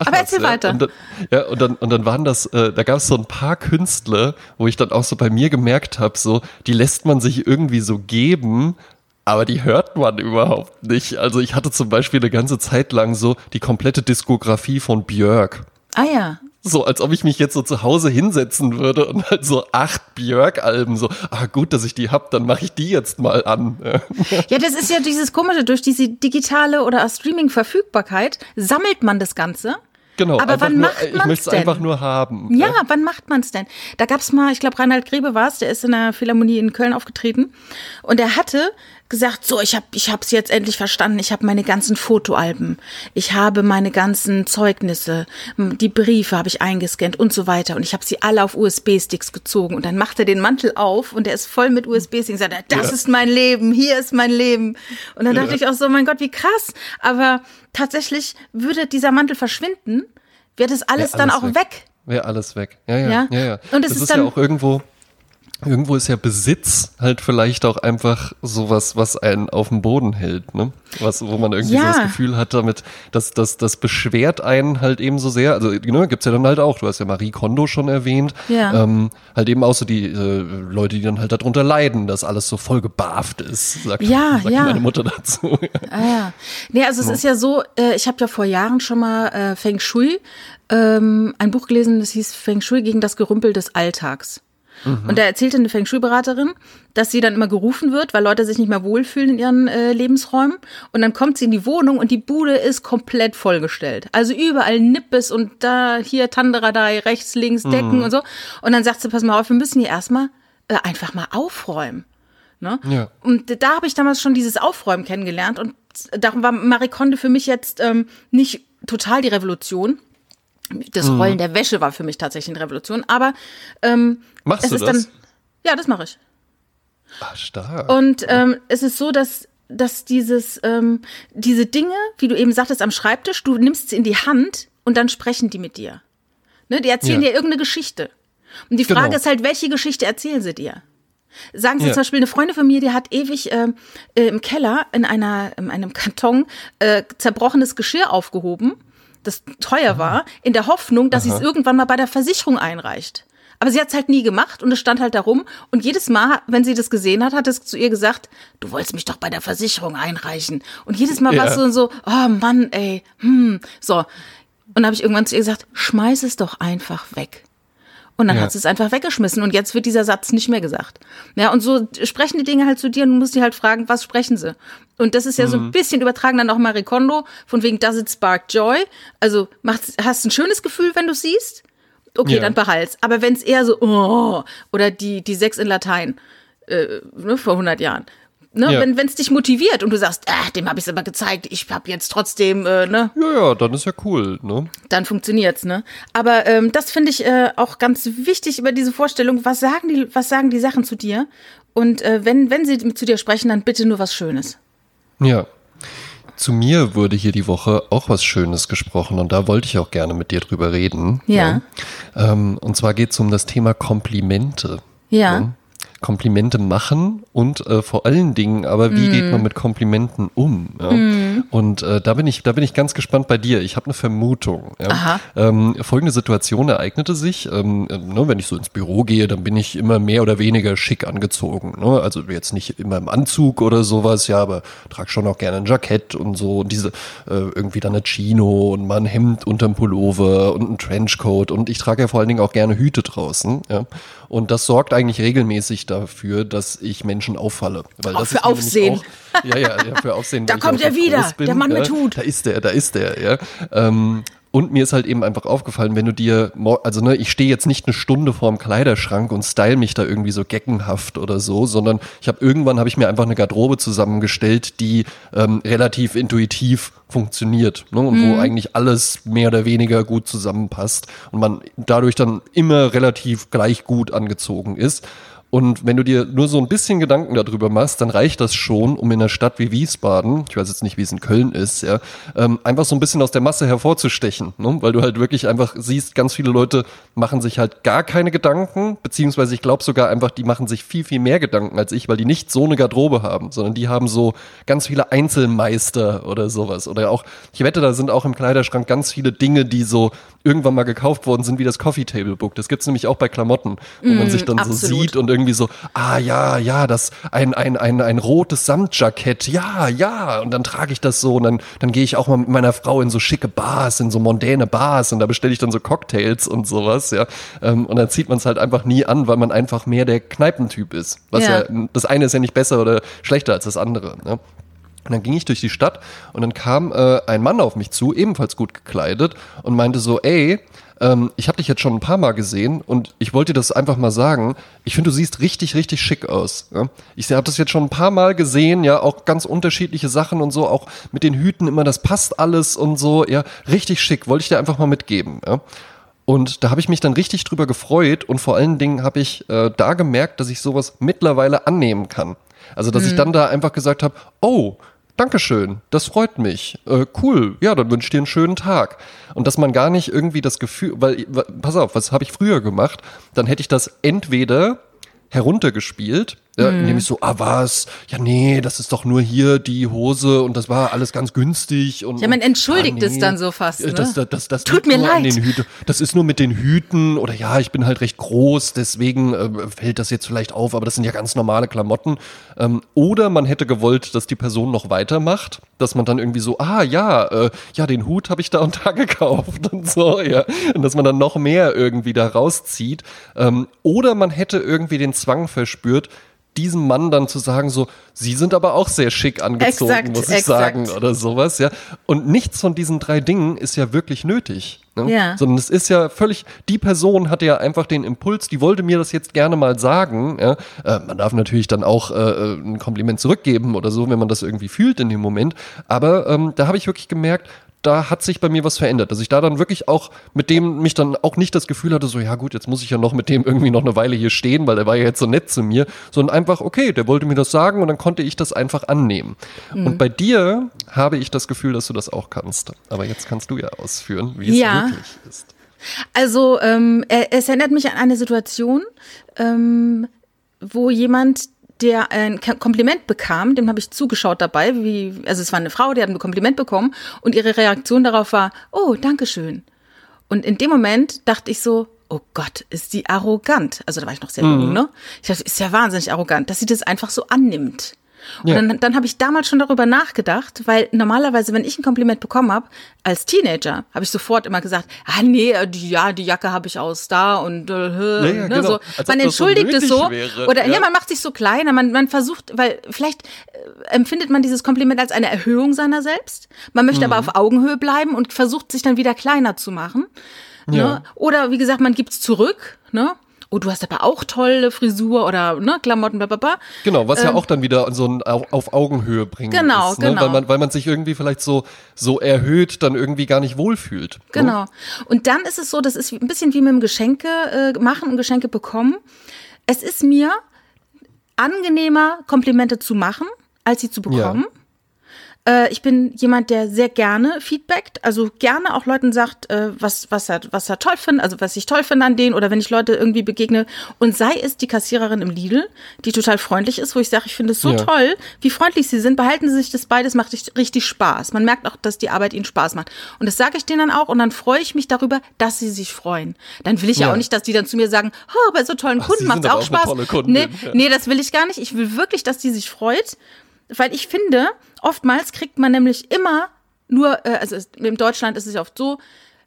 Speaker 2: Ach, Aber erzähl
Speaker 1: ja.
Speaker 2: weiter.
Speaker 1: Und dann, ja, und dann, und dann waren das, äh, da gab es so ein paar Künstler, wo ich dann auch so bei mir gemerkt habe, so, die lässt man sich irgendwie so geben, aber die hört man überhaupt nicht. Also ich hatte zum Beispiel eine ganze Zeit lang so die komplette Diskografie von Björk.
Speaker 2: Ah ja.
Speaker 1: So, als ob ich mich jetzt so zu Hause hinsetzen würde und halt so acht Björk-Alben so, ah gut, dass ich die hab, dann mache ich die jetzt mal an. [LAUGHS]
Speaker 2: Ja, das ist ja dieses Komische, durch diese digitale oder Streaming-Verfügbarkeit sammelt man das Ganze.
Speaker 1: Genau,
Speaker 2: aber wann
Speaker 1: nur,
Speaker 2: macht man
Speaker 1: Ich möchte es einfach nur haben.
Speaker 2: Ja, ja. wann macht man es denn? Da gab es mal, ich glaube, Reinhard Grebe war es, der ist in der Philharmonie in Köln aufgetreten und er hatte gesagt, so, ich habe ich hab's jetzt endlich verstanden. Ich habe meine ganzen Fotoalben, ich habe meine ganzen Zeugnisse, die Briefe habe ich eingescannt und so weiter und ich habe sie alle auf USB-Sticks gezogen und dann macht er den Mantel auf und der ist voll mit USB-Sticks und sagt, das ja. ist mein Leben, hier ist mein Leben. Und dann ja. dachte ich auch so, mein Gott, wie krass. Aber tatsächlich würde dieser Mantel verschwinden, wäre das alles, alles dann auch weg. weg.
Speaker 1: Wäre alles weg. Ja, ja, ja. ja, ja. Und es das ist, ist ja auch irgendwo irgendwo ist ja Besitz halt vielleicht auch einfach sowas, was einen auf dem Boden hält, ne? Was, wo man irgendwie ja. so das Gefühl hat damit, dass das, das beschwert einen halt eben so sehr. Also, ne, gibt's ja dann halt auch, du hast ja Marie Kondo schon erwähnt, ja. ähm, halt eben auch so die äh, Leute, die dann halt darunter leiden, dass alles so voll gebarft ist, sagt,
Speaker 2: ja,
Speaker 1: sagt
Speaker 2: ja.
Speaker 1: meine Mutter dazu.
Speaker 2: Ah, ja. Nee, also es ist ja so, äh, ich habe ja vor Jahren schon mal äh, Feng Shui, ähm, ein Buch gelesen, das hieß Feng Shui gegen das Gerümpel des Alltags. Mhm. Und da erzählte eine Feng Shui-Beraterin, dass sie dann immer gerufen wird, weil Leute sich nicht mehr wohlfühlen in ihren äh, Lebensräumen. Und dann kommt sie in die Wohnung und die Bude ist komplett vollgestellt. Also überall Nippes und da, hier Tanderadei, rechts, links, Decken mhm. und so. Und dann sagt sie, pass mal auf, wir müssen hier erstmal äh, einfach mal aufräumen. Ne? Ja. Und da habe ich damals schon dieses Aufräumen kennengelernt. Und darum war Marie Kondo für mich jetzt ähm, nicht total die Revolution. Das mhm. Rollen der Wäsche war für mich tatsächlich eine Revolution. Aber ähm,
Speaker 1: Machst
Speaker 2: es
Speaker 1: du
Speaker 2: ist
Speaker 1: das?
Speaker 2: dann. Ja, das mache ich.
Speaker 1: Ah, stark.
Speaker 2: Und ähm, es ist so, dass dass dieses ähm, diese Dinge, wie du eben sagtest, am Schreibtisch, du nimmst sie in die Hand und dann sprechen die mit dir. Ne, die erzählen ja. dir irgendeine Geschichte. Und die Frage genau. ist halt, welche Geschichte erzählen sie dir? Sagen Sie ja. zum Beispiel, eine Freundin von mir, die hat ewig äh, äh, im Keller in einer in einem Karton äh, zerbrochenes Geschirr aufgehoben, das teuer war, in der Hoffnung, dass sie es irgendwann mal bei der Versicherung einreicht. Aber sie hat es halt nie gemacht und es stand halt darum. Und jedes Mal, wenn sie das gesehen hat, hat es zu ihr gesagt, du wolltest mich doch bei der Versicherung einreichen. Und jedes Mal ja. war es so, so, oh Mann, ey, hm, so. Und habe ich irgendwann zu ihr gesagt, schmeiß es doch einfach weg. Und dann ja. hat sie es einfach weggeschmissen und jetzt wird dieser Satz nicht mehr gesagt. Ja, und so sprechen die Dinge halt zu dir und du musst die halt fragen, was sprechen sie? Und das ist ja mhm. so ein mhm. bisschen übertragen dann auch Marie Kondo, von wegen does it spark joy? Also macht, hast ein schönes Gefühl, wenn du siehst? okay, ja. dann behalt's. Aber wenn es eher so, oh, oder die, die sechs in Latein äh, ne, vor 100 Jahren. Ne, ja. Wenn es dich motiviert und du sagst, ah, dem habe ich es aber gezeigt, ich habe jetzt trotzdem, äh, ne?
Speaker 1: Ja, ja, dann ist ja cool, ne?
Speaker 2: Dann funktioniert's, ne? Aber ähm, das finde ich äh, auch ganz wichtig über diese Vorstellung. Was sagen die, was sagen die Sachen zu dir? Und äh, wenn, wenn sie zu dir sprechen, dann bitte nur was Schönes.
Speaker 1: Ja, zu mir wurde hier die Woche auch was Schönes gesprochen und da wollte ich auch gerne mit dir drüber reden.
Speaker 2: Ja.
Speaker 1: ja. Ähm, und zwar geht es um das Thema Komplimente.
Speaker 2: Ja. ja.
Speaker 1: Komplimente machen und äh, vor allen Dingen, aber wie mm. geht man mit Komplimenten um? Ja? Mm. Und äh, da bin ich, da bin ich ganz gespannt bei dir. Ich habe eine Vermutung. Ja? Ähm, folgende Situation ereignete sich. Ähm, ne, wenn ich so ins Büro gehe, dann bin ich immer mehr oder weniger schick angezogen. Ne? Also jetzt nicht immer im Anzug oder sowas, ja, aber trage schon auch gerne ein Jackett und so und diese äh, irgendwie dann eine Chino und mal ein Hemd unterm Pullover und ein Trenchcoat und ich trage ja vor allen Dingen auch gerne Hüte draußen. Ja? Und das sorgt eigentlich regelmäßig dafür, dass ich Menschen auffalle.
Speaker 2: Weil auch das für Aufsehen.
Speaker 1: Auch, ja, ja, ja, für Aufsehen. [LAUGHS]
Speaker 2: da kommt er wieder, bin, der Mann mit Hut.
Speaker 1: Da ist der, da ist der, ja. Ähm, und mir ist halt eben einfach aufgefallen, wenn du dir, also ne, ich stehe jetzt nicht eine Stunde vorm Kleiderschrank und style mich da irgendwie so geckenhaft oder so, sondern ich habe irgendwann habe ich mir einfach eine Garderobe zusammengestellt, die ähm, relativ intuitiv funktioniert ne, und mhm. wo eigentlich alles mehr oder weniger gut zusammenpasst und man dadurch dann immer relativ gleich gut angezogen ist. Und wenn du dir nur so ein bisschen Gedanken darüber machst, dann reicht das schon, um in einer Stadt wie Wiesbaden, ich weiß jetzt nicht, wie es in Köln ist, ja, ähm, einfach so ein bisschen aus der Masse hervorzustechen, ne? weil du halt wirklich einfach siehst, ganz viele Leute machen sich halt gar keine Gedanken, beziehungsweise ich glaube sogar einfach, die machen sich viel, viel mehr Gedanken als ich, weil die nicht so eine Garderobe haben, sondern die haben so ganz viele Einzelmeister oder sowas. Oder auch, ich wette, da sind auch im Kleiderschrank ganz viele Dinge, die so irgendwann mal gekauft worden sind, wie das Coffee Table Book. Das gibt's nämlich auch bei Klamotten, wo mm, man sich dann absolut. so sieht und irgendwie so, ah ja, ja, das ein, ein, ein, ein rotes Samtjackett, ja, ja. Und dann trage ich das so und dann, dann gehe ich auch mal mit meiner Frau in so schicke Bars, in so mondäne Bars und da bestelle ich dann so Cocktails und sowas, ja. Ähm, und dann zieht man es halt einfach nie an, weil man einfach mehr der Kneipentyp ist. Was ja, ja das eine ist ja nicht besser oder schlechter als das andere. Ne? Und dann ging ich durch die Stadt und dann kam äh, ein Mann auf mich zu, ebenfalls gut gekleidet, und meinte so, ey, ähm, ich habe dich jetzt schon ein paar Mal gesehen und ich wollte dir das einfach mal sagen. Ich finde, du siehst richtig, richtig schick aus. Ja? Ich habe das jetzt schon ein paar Mal gesehen, ja, auch ganz unterschiedliche Sachen und so, auch mit den Hüten immer, das passt alles und so, ja, richtig schick, wollte ich dir einfach mal mitgeben. Ja? Und da habe ich mich dann richtig drüber gefreut und vor allen Dingen habe ich äh, da gemerkt, dass ich sowas mittlerweile annehmen kann. Also, dass mhm. ich dann da einfach gesagt habe, oh, Dankeschön, das freut mich. Äh, cool, ja, dann wünsche ich dir einen schönen Tag. Und dass man gar nicht irgendwie das Gefühl, weil, pass auf, was habe ich früher gemacht? Dann hätte ich das entweder heruntergespielt ja, mhm. Nämlich so, ah was, ja nee, das ist doch nur hier die Hose und das war alles ganz günstig. Und,
Speaker 2: ja, man entschuldigt ah, nee, es dann so fast. Ne?
Speaker 1: Das, das, das, das
Speaker 2: Tut mir leid.
Speaker 1: das ist nur mit den Hüten oder ja, ich bin halt recht groß, deswegen äh, fällt das jetzt vielleicht auf, aber das sind ja ganz normale Klamotten. Ähm, oder man hätte gewollt, dass die Person noch weitermacht, dass man dann irgendwie so, ah ja, äh, ja, den Hut habe ich da und [LAUGHS] da gekauft und so, ja. Und dass man dann noch mehr irgendwie da rauszieht. Ähm, oder man hätte irgendwie den Zwang verspürt, diesem Mann dann zu sagen, so, Sie sind aber auch sehr schick angezogen, exakt, muss ich exakt. sagen, oder sowas, ja. Und nichts von diesen drei Dingen ist ja wirklich nötig. Ne? Ja. Sondern es ist ja völlig, die Person hatte ja einfach den Impuls, die wollte mir das jetzt gerne mal sagen. Ja? Äh, man darf natürlich dann auch äh, äh ein Kompliment zurückgeben oder so, wenn man das irgendwie fühlt in dem Moment. Aber ähm, da habe ich wirklich gemerkt, da hat sich bei mir was verändert, dass ich da dann wirklich auch mit dem mich dann auch nicht das Gefühl hatte, so ja gut, jetzt muss ich ja noch mit dem irgendwie noch eine Weile hier stehen, weil der war ja jetzt so nett zu mir, sondern einfach okay, der wollte mir das sagen und dann konnte ich das einfach annehmen. Mhm. Und bei dir habe ich das Gefühl, dass du das auch kannst. Aber jetzt kannst du ja ausführen, wie ja. es wirklich ist.
Speaker 2: Also ähm, es erinnert mich an eine Situation, ähm, wo jemand der ein Kompliment bekam, dem habe ich zugeschaut dabei, wie, also es war eine Frau, die hat ein Kompliment bekommen und ihre Reaktion darauf war, oh, Dankeschön. Und in dem Moment dachte ich so, oh Gott, ist die arrogant. Also da war ich noch sehr mhm. jung, ne? Ich dachte, ist ja wahnsinnig arrogant, dass sie das einfach so annimmt. Ja. Und dann, dann habe ich damals schon darüber nachgedacht, weil normalerweise, wenn ich ein Kompliment bekommen habe, als Teenager, habe ich sofort immer gesagt, ah nee, die, ja, die Jacke habe ich aus da und äh, ja, ja, ne, genau. so. man entschuldigt so es so. Wäre. Oder ja. man macht sich so kleiner, man, man versucht, weil vielleicht äh, empfindet man dieses Kompliment als eine Erhöhung seiner selbst. Man möchte mhm. aber auf Augenhöhe bleiben und versucht sich dann wieder kleiner zu machen. Ne? Oder wie gesagt, man gibt's zurück, ne? Oh, du hast aber auch tolle Frisur oder ne, Klamotten, bla.
Speaker 1: Genau, was ähm, ja auch dann wieder so ein auf Augenhöhe bringt.
Speaker 2: Genau,
Speaker 1: ist, ne?
Speaker 2: genau.
Speaker 1: Weil man, weil man sich irgendwie vielleicht so, so erhöht dann irgendwie gar nicht wohlfühlt. Ne?
Speaker 2: Genau. Und dann ist es so, das ist ein bisschen wie mit dem Geschenke äh, machen und Geschenke bekommen. Es ist mir angenehmer, Komplimente zu machen, als sie zu bekommen. Ja. Äh, ich bin jemand, der sehr gerne feedbackt, also gerne auch Leuten sagt, äh, was, was, er, was er toll findet, also was ich toll finde an denen oder wenn ich Leute irgendwie begegne. Und sei es die Kassiererin im Lidl, die total freundlich ist, wo ich sage, ich finde es so ja. toll, wie freundlich sie sind, behalten sie sich das beides, macht richtig Spaß. Man merkt auch, dass die Arbeit ihnen Spaß macht. Und das sage ich denen dann auch und dann freue ich mich darüber, dass sie sich freuen. Dann will ich ja, ja auch nicht, dass die dann zu mir sagen, oh, bei so tollen Kunden macht es auch, auch Spaß. Nee, nee, das will ich gar nicht. Ich will wirklich, dass die sich freut weil ich finde, oftmals kriegt man nämlich immer nur, äh, also in Deutschland ist es oft so,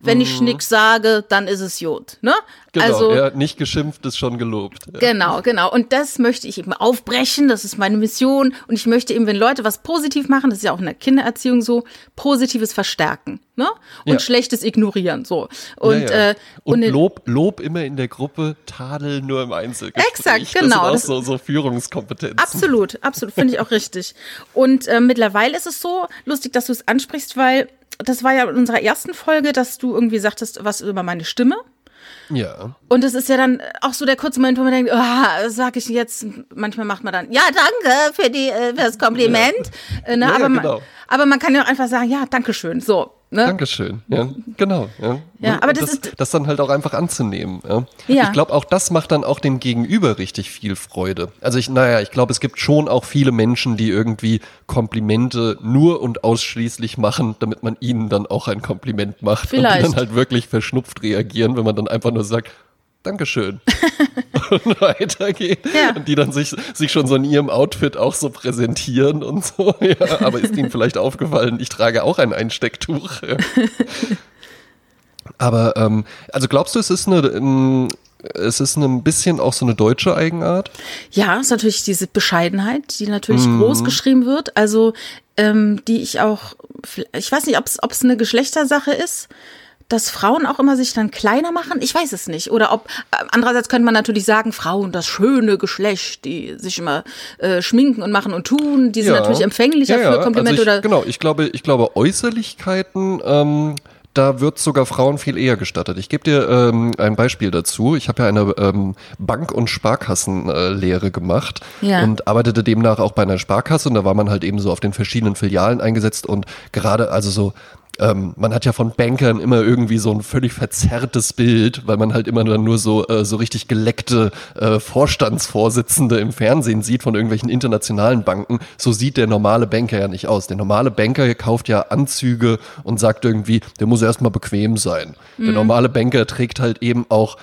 Speaker 2: wenn ich mhm. nix sage, dann ist es Jod. Ne?
Speaker 1: Genau, also, ja, nicht geschimpft ist schon gelobt.
Speaker 2: Ja. Genau, genau. Und das möchte ich eben aufbrechen, das ist meine Mission. Und ich möchte eben, wenn Leute was positiv machen, das ist ja auch in der Kindererziehung so, Positives verstärken. Ne? Und ja. Schlechtes ignorieren. So. Und, ja,
Speaker 1: äh, und, und Lob, Lob immer in der Gruppe, Tadel nur im Einzelgespräch.
Speaker 2: Exakt, genau.
Speaker 1: Das sind auch so, so Führungskompetenzen.
Speaker 2: Absolut, absolut, finde ich auch richtig. Und äh, mittlerweile ist es so lustig, dass du es ansprichst, weil das war ja in unserer ersten Folge, dass du irgendwie sagtest, was über meine Stimme.
Speaker 1: Ja.
Speaker 2: Und es ist ja dann auch so der kurze Moment, wo man denkt, oh, sag ich jetzt, manchmal macht man dann, ja, danke für, die, äh, für das Kompliment. Ja. Äh, ne? ja, aber, genau. man, aber man kann ja auch einfach sagen, ja, danke schön. So.
Speaker 1: Ne? Dankeschön. Ja, genau. Ja,
Speaker 2: ja aber das,
Speaker 1: das,
Speaker 2: ist
Speaker 1: das dann halt auch einfach anzunehmen. Ja. ja. Ich glaube, auch das macht dann auch dem Gegenüber richtig viel Freude. Also ich, naja, ich glaube, es gibt schon auch viele Menschen, die irgendwie Komplimente nur und ausschließlich machen, damit man ihnen dann auch ein Kompliment macht.
Speaker 2: Vielleicht.
Speaker 1: Und die dann halt wirklich verschnupft reagieren, wenn man dann einfach nur sagt, Dankeschön. [LAUGHS] und weitergehen. Ja. Und die dann sich, sich schon so in ihrem Outfit auch so präsentieren und so. [LAUGHS] Ja, aber ist ihnen vielleicht aufgefallen, ich trage auch ein Einstecktuch. Ja. [LAUGHS] Aber ähm, also glaubst du, es ist eine, ähm, es ist ein bisschen auch so eine deutsche Eigenart?
Speaker 2: Ja, es ist natürlich diese Bescheidenheit, die natürlich mhm. groß geschrieben wird. Also ähm, die ich auch, ich weiß nicht, ob es eine Geschlechtersache ist dass Frauen auch immer sich dann kleiner machen? Ich weiß es nicht. Oder ob, äh, andererseits könnte man natürlich sagen, Frauen, das schöne Geschlecht, die sich immer äh, schminken und machen und tun, die sind ja. natürlich empfänglicher ja, ja. für Komplimente
Speaker 1: also
Speaker 2: ich, oder.
Speaker 1: Genau, ich glaube, ich glaube, Äußerlichkeiten, ähm, da wird sogar Frauen viel eher gestattet. Ich gebe dir ähm, ein Beispiel dazu. Ich habe ja eine ähm, Bank- und Sparkassenlehre äh, gemacht ja. und arbeitete demnach auch bei einer Sparkasse und da war man halt eben so auf den verschiedenen Filialen eingesetzt und gerade also so ähm, man hat ja von Bankern immer irgendwie so ein völlig verzerrtes Bild, weil man halt immer dann nur so, äh, so richtig geleckte äh, Vorstandsvorsitzende im Fernsehen sieht von irgendwelchen internationalen Banken. So sieht der normale Banker ja nicht aus. Der normale Banker kauft ja Anzüge und sagt irgendwie, der muss erstmal bequem sein. Mhm. Der normale Banker trägt halt eben auch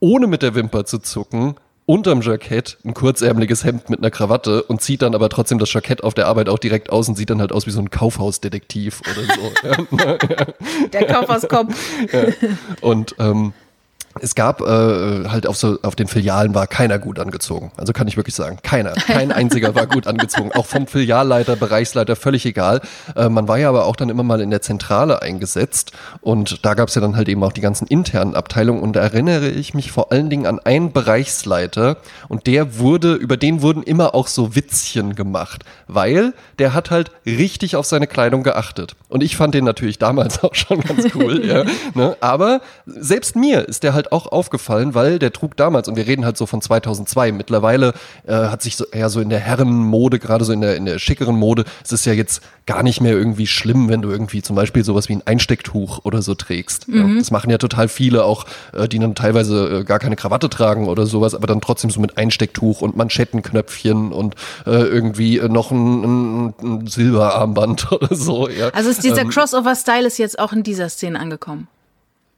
Speaker 1: ohne mit der Wimper zu zucken, unterm Jackett ein kurzärmeliges Hemd mit einer Krawatte und zieht dann aber trotzdem das Jackett auf der Arbeit auch direkt aus und sieht dann halt aus wie so ein Kaufhausdetektiv oder
Speaker 2: so. [LAUGHS] der Kaufhauskopf.
Speaker 1: ja. Und ähm, es gab äh, halt auf so auf den Filialen war keiner gut angezogen. Also kann ich wirklich sagen, keiner, kein [LAUGHS] einziger war gut angezogen. Auch vom Filialleiter, Bereichsleiter, völlig egal. Äh, man war ja aber auch dann immer mal in der Zentrale eingesetzt und da gab es ja dann halt eben auch die ganzen internen Abteilungen und da erinnere ich mich vor allen Dingen an einen Bereichsleiter und der wurde, über den wurden immer auch so Witzchen gemacht, weil der hat halt richtig auf seine Kleidung geachtet. Und ich fand den natürlich damals [LAUGHS] auch schon ganz cool, ja. [LAUGHS] Ne? Aber selbst mir ist der halt halt auch aufgefallen, weil der trug damals, und wir reden halt so von 2002, mittlerweile äh, hat sich so, eher so in der Herrenmode, gerade so in der, in der schickeren Mode, es ist ja jetzt gar nicht mehr irgendwie schlimm, wenn du irgendwie zum Beispiel sowas wie ein Einstecktuch oder so trägst. Mhm. Ja, das machen ja total viele auch, äh, die dann teilweise äh, gar keine Krawatte tragen oder sowas, aber dann trotzdem so mit Einstecktuch und Manschettenknöpfchen und äh, irgendwie noch ein, ein, ein Silberarmband [LAUGHS] oder so. Ja.
Speaker 2: Also ist dieser ähm, Crossover-Style ist jetzt auch in dieser Szene angekommen.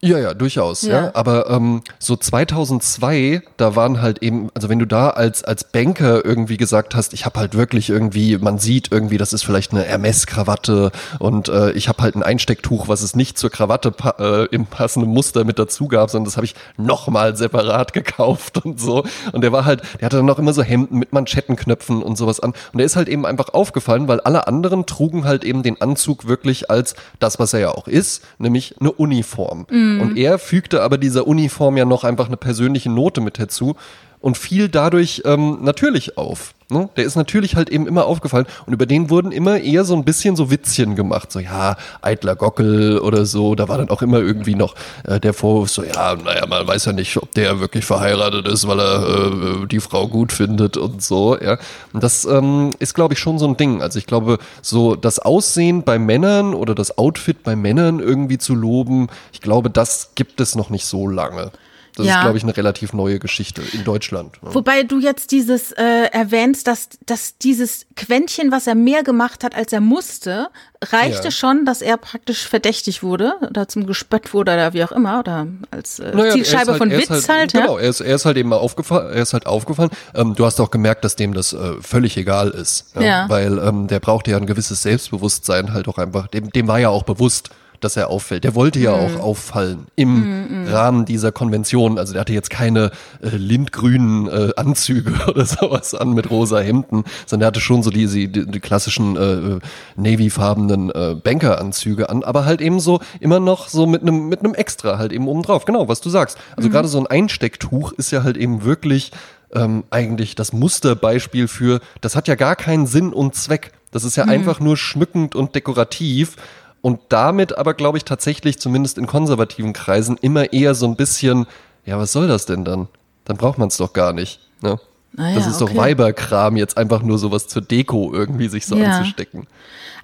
Speaker 1: Ja, ja, durchaus, ja. ja. Aber ähm, so 2002, da waren halt eben, also wenn du da als als Banker irgendwie gesagt hast, ich habe halt wirklich irgendwie, man sieht irgendwie, das ist vielleicht eine Hermes-Krawatte und äh, ich habe halt ein Einstecktuch, was es nicht zur Krawatte pa äh, im passenden Muster mit dazu gab, sondern das habe ich nochmal separat [LAUGHS] gekauft und so. Und der war halt, der hatte dann noch immer so Hemden mit Manschettenknöpfen und sowas an. Und der ist halt eben einfach aufgefallen, weil alle anderen trugen halt eben den Anzug wirklich als das, was er ja auch ist, nämlich eine Uniform. Mhm. Mhm. Und er fügte aber dieser Uniform ja noch einfach eine persönliche Note mit dazu und fiel dadurch ähm, natürlich auf. Ne? Der ist natürlich halt eben immer aufgefallen und über den wurden immer eher so ein bisschen so Witzchen gemacht. So, ja, eitler Gockel oder so. Da war dann auch immer irgendwie noch äh, der Vorwurf so, ja, naja, man weiß ja nicht, ob der wirklich verheiratet ist, weil er äh, die Frau gut findet und so. Ja. Und das ähm, ist, glaube ich, schon so ein Ding. Also ich glaube, so das Aussehen bei Männern oder das Outfit bei Männern irgendwie zu loben, ich glaube, das gibt es noch nicht so lange. Das ja. ist, glaube ich, eine relativ neue Geschichte in Deutschland.
Speaker 2: Ne? Wobei du jetzt dieses äh, erwähnst, dass, dass dieses Quäntchen, was er mehr gemacht hat, als er musste, reichte ja. schon, dass er praktisch verdächtig wurde oder zum Gespött wurde oder wie auch immer oder als äh, naja, Zielscheibe halt, von Witz halt, halt.
Speaker 1: Genau, er ist, er ist halt eben aufgefallen. Er ist halt aufgefallen. Ähm, du hast auch gemerkt, dass dem das äh, völlig egal ist, ja? ja. weil ähm, der braucht ja ein gewisses Selbstbewusstsein halt auch einfach. Dem, dem war ja auch bewusst dass er auffällt. Der wollte ja mhm. auch auffallen im mhm, Rahmen dieser Konvention. Also der hatte jetzt keine äh, lindgrünen äh, Anzüge [LAUGHS] oder sowas an mit rosa Hemden, sondern er hatte schon so diese die, die klassischen äh, Navy-farbenen äh, Banker-Anzüge an, aber halt eben so immer noch so mit einem mit einem Extra halt eben oben drauf. Genau, was du sagst. Also mhm. gerade so ein Einstecktuch ist ja halt eben wirklich ähm, eigentlich das Musterbeispiel für, das hat ja gar keinen Sinn und Zweck. Das ist ja mhm. einfach nur schmückend und dekorativ und damit aber, glaube ich, tatsächlich zumindest in konservativen Kreisen immer eher so ein bisschen, ja, was soll das denn dann? Dann braucht man es doch gar nicht. Ne? Ah ja, das ist okay. doch Weiberkram, jetzt einfach nur sowas zur Deko irgendwie sich so ja. anzustecken.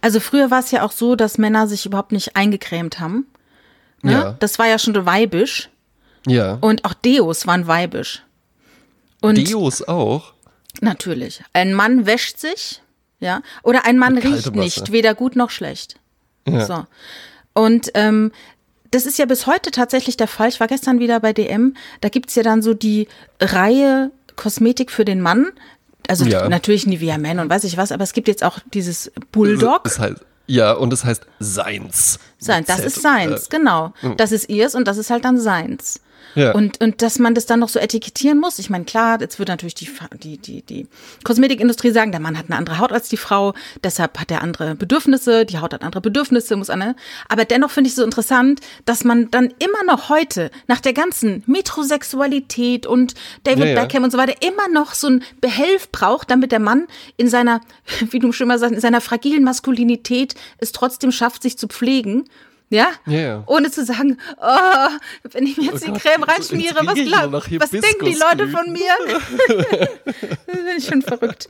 Speaker 2: Also früher war es ja auch so, dass Männer sich überhaupt nicht eingecremt haben. Ne? Ja. Das war ja schon weibisch.
Speaker 1: Ja.
Speaker 2: Und auch Deos waren weibisch.
Speaker 1: Und Deos auch?
Speaker 2: Natürlich. Ein Mann wäscht sich, ja, oder ein Mann riecht nicht, weder gut noch schlecht. Ja. So. Und ähm, das ist ja bis heute tatsächlich der Fall. Ich war gestern wieder bei DM. Da gibt's ja dann so die Reihe Kosmetik für den Mann. Also ja. natürlich Nivea Man und weiß ich was, aber es gibt jetzt auch dieses Bulldog.
Speaker 1: Das heißt, ja, und es das heißt Seins.
Speaker 2: Seins, das ist Seins, genau. Das ist ihrs und das ist halt dann Seins. Ja. Und, und dass man das dann noch so etikettieren muss. Ich meine, klar, jetzt wird natürlich die, die, die, die Kosmetikindustrie sagen, der Mann hat eine andere Haut als die Frau, deshalb hat er andere Bedürfnisse, die Haut hat andere Bedürfnisse, muss eine. Aber dennoch finde ich es so interessant, dass man dann immer noch heute, nach der ganzen Metrosexualität und David ja, ja. Beckham und so weiter, immer noch so ein Behelf braucht, damit der Mann in seiner, [LAUGHS] wie du schon mal sagst, in seiner fragilen Maskulinität es trotzdem schafft, sich zu pflegen ja?
Speaker 1: Yeah.
Speaker 2: Ohne zu sagen, oh, wenn ich mir jetzt oh die Gott, Creme reinschmiere, was, glaub, was denken die Leute von mir? das [LAUGHS] finde ich schon verrückt.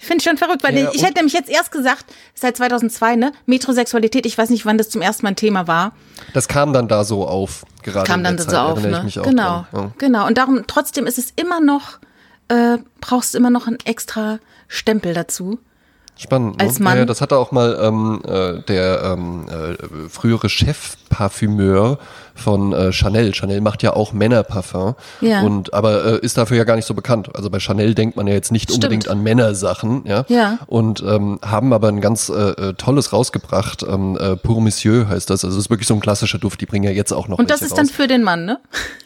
Speaker 2: Ich finde schon verrückt, weil ja, ich hätte nämlich jetzt erst gesagt, seit 2002, ne, Metrosexualität, ich weiß nicht, wann das zum ersten Mal ein Thema war.
Speaker 1: Das kam dann da so auf, gerade
Speaker 2: kam dann
Speaker 1: so
Speaker 2: Zeit, auf, ne? genau, ja. genau. Und darum, trotzdem ist es immer noch, äh, brauchst du immer noch einen extra Stempel dazu.
Speaker 1: Spannend.
Speaker 2: Als ne? Mann.
Speaker 1: Ja, das hatte auch mal ähm, äh, der ähm, äh, frühere Chefparfümeur von äh, Chanel. Chanel macht ja auch Männerparfum. Ja. Und, aber äh, ist dafür ja gar nicht so bekannt. Also bei Chanel denkt man ja jetzt nicht Stimmt. unbedingt an Männersachen. Ja.
Speaker 2: ja.
Speaker 1: Und ähm, haben aber ein ganz äh, äh tolles rausgebracht. Ähm, äh, Pour Monsieur heißt das. Also es ist wirklich so ein klassischer Duft. Die bringen ja jetzt auch noch
Speaker 2: Und das ist raus. dann für den Mann, ne?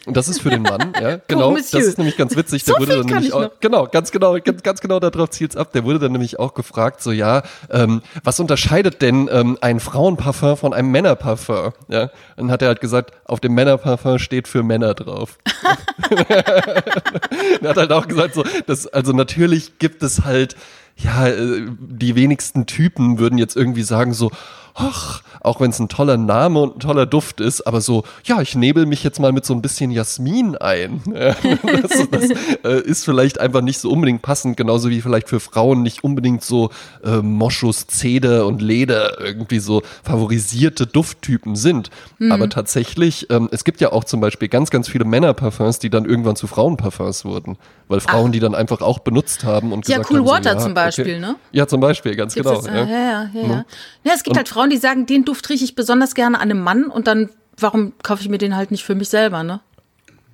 Speaker 1: Und das ist für den Mann, ja. [LAUGHS] genau. Das ist nämlich ganz witzig. Der so wurde dann nämlich auch, genau, ganz genau, ganz, ganz genau darauf zielt's ab. Der wurde dann nämlich auch gefragt, so ja, ähm, was unterscheidet denn ähm, ein Frauenparfum von einem Männerparfum? Ja. Und dann hat er halt gesagt, auf dem Männerparfum Parfum steht für Männer drauf. [LAUGHS] er hat halt auch gesagt, so, dass, also natürlich gibt es halt, ja, äh, die wenigsten Typen würden jetzt irgendwie sagen so, ach, auch wenn es ein toller Name und ein toller Duft ist, aber so, ja, ich nebel mich jetzt mal mit so ein bisschen Jasmin ein. [LAUGHS] das, das äh, ist vielleicht einfach nicht so unbedingt passend, genauso wie vielleicht für Frauen nicht unbedingt so äh, Moschus, Zeder und Leder irgendwie so favorisierte Dufttypen sind. Mhm. Aber tatsächlich, ähm, es gibt ja auch zum Beispiel ganz, ganz viele Männerparfums, die dann irgendwann zu Frauenparfums wurden, weil Frauen Ach. die dann einfach auch benutzt haben und
Speaker 2: ja, Cool haben, Water so, ja, zum Beispiel,
Speaker 1: okay.
Speaker 2: ne?
Speaker 1: Ja, zum Beispiel, ganz Gibt's genau.
Speaker 2: Das, ja. ja, ja, ja, ja. ja. es gibt halt Frauen, die sagen, den Duft rieche ich besonders gerne an einem Mann und dann, warum kaufe ich mir den halt nicht für mich selber, ne?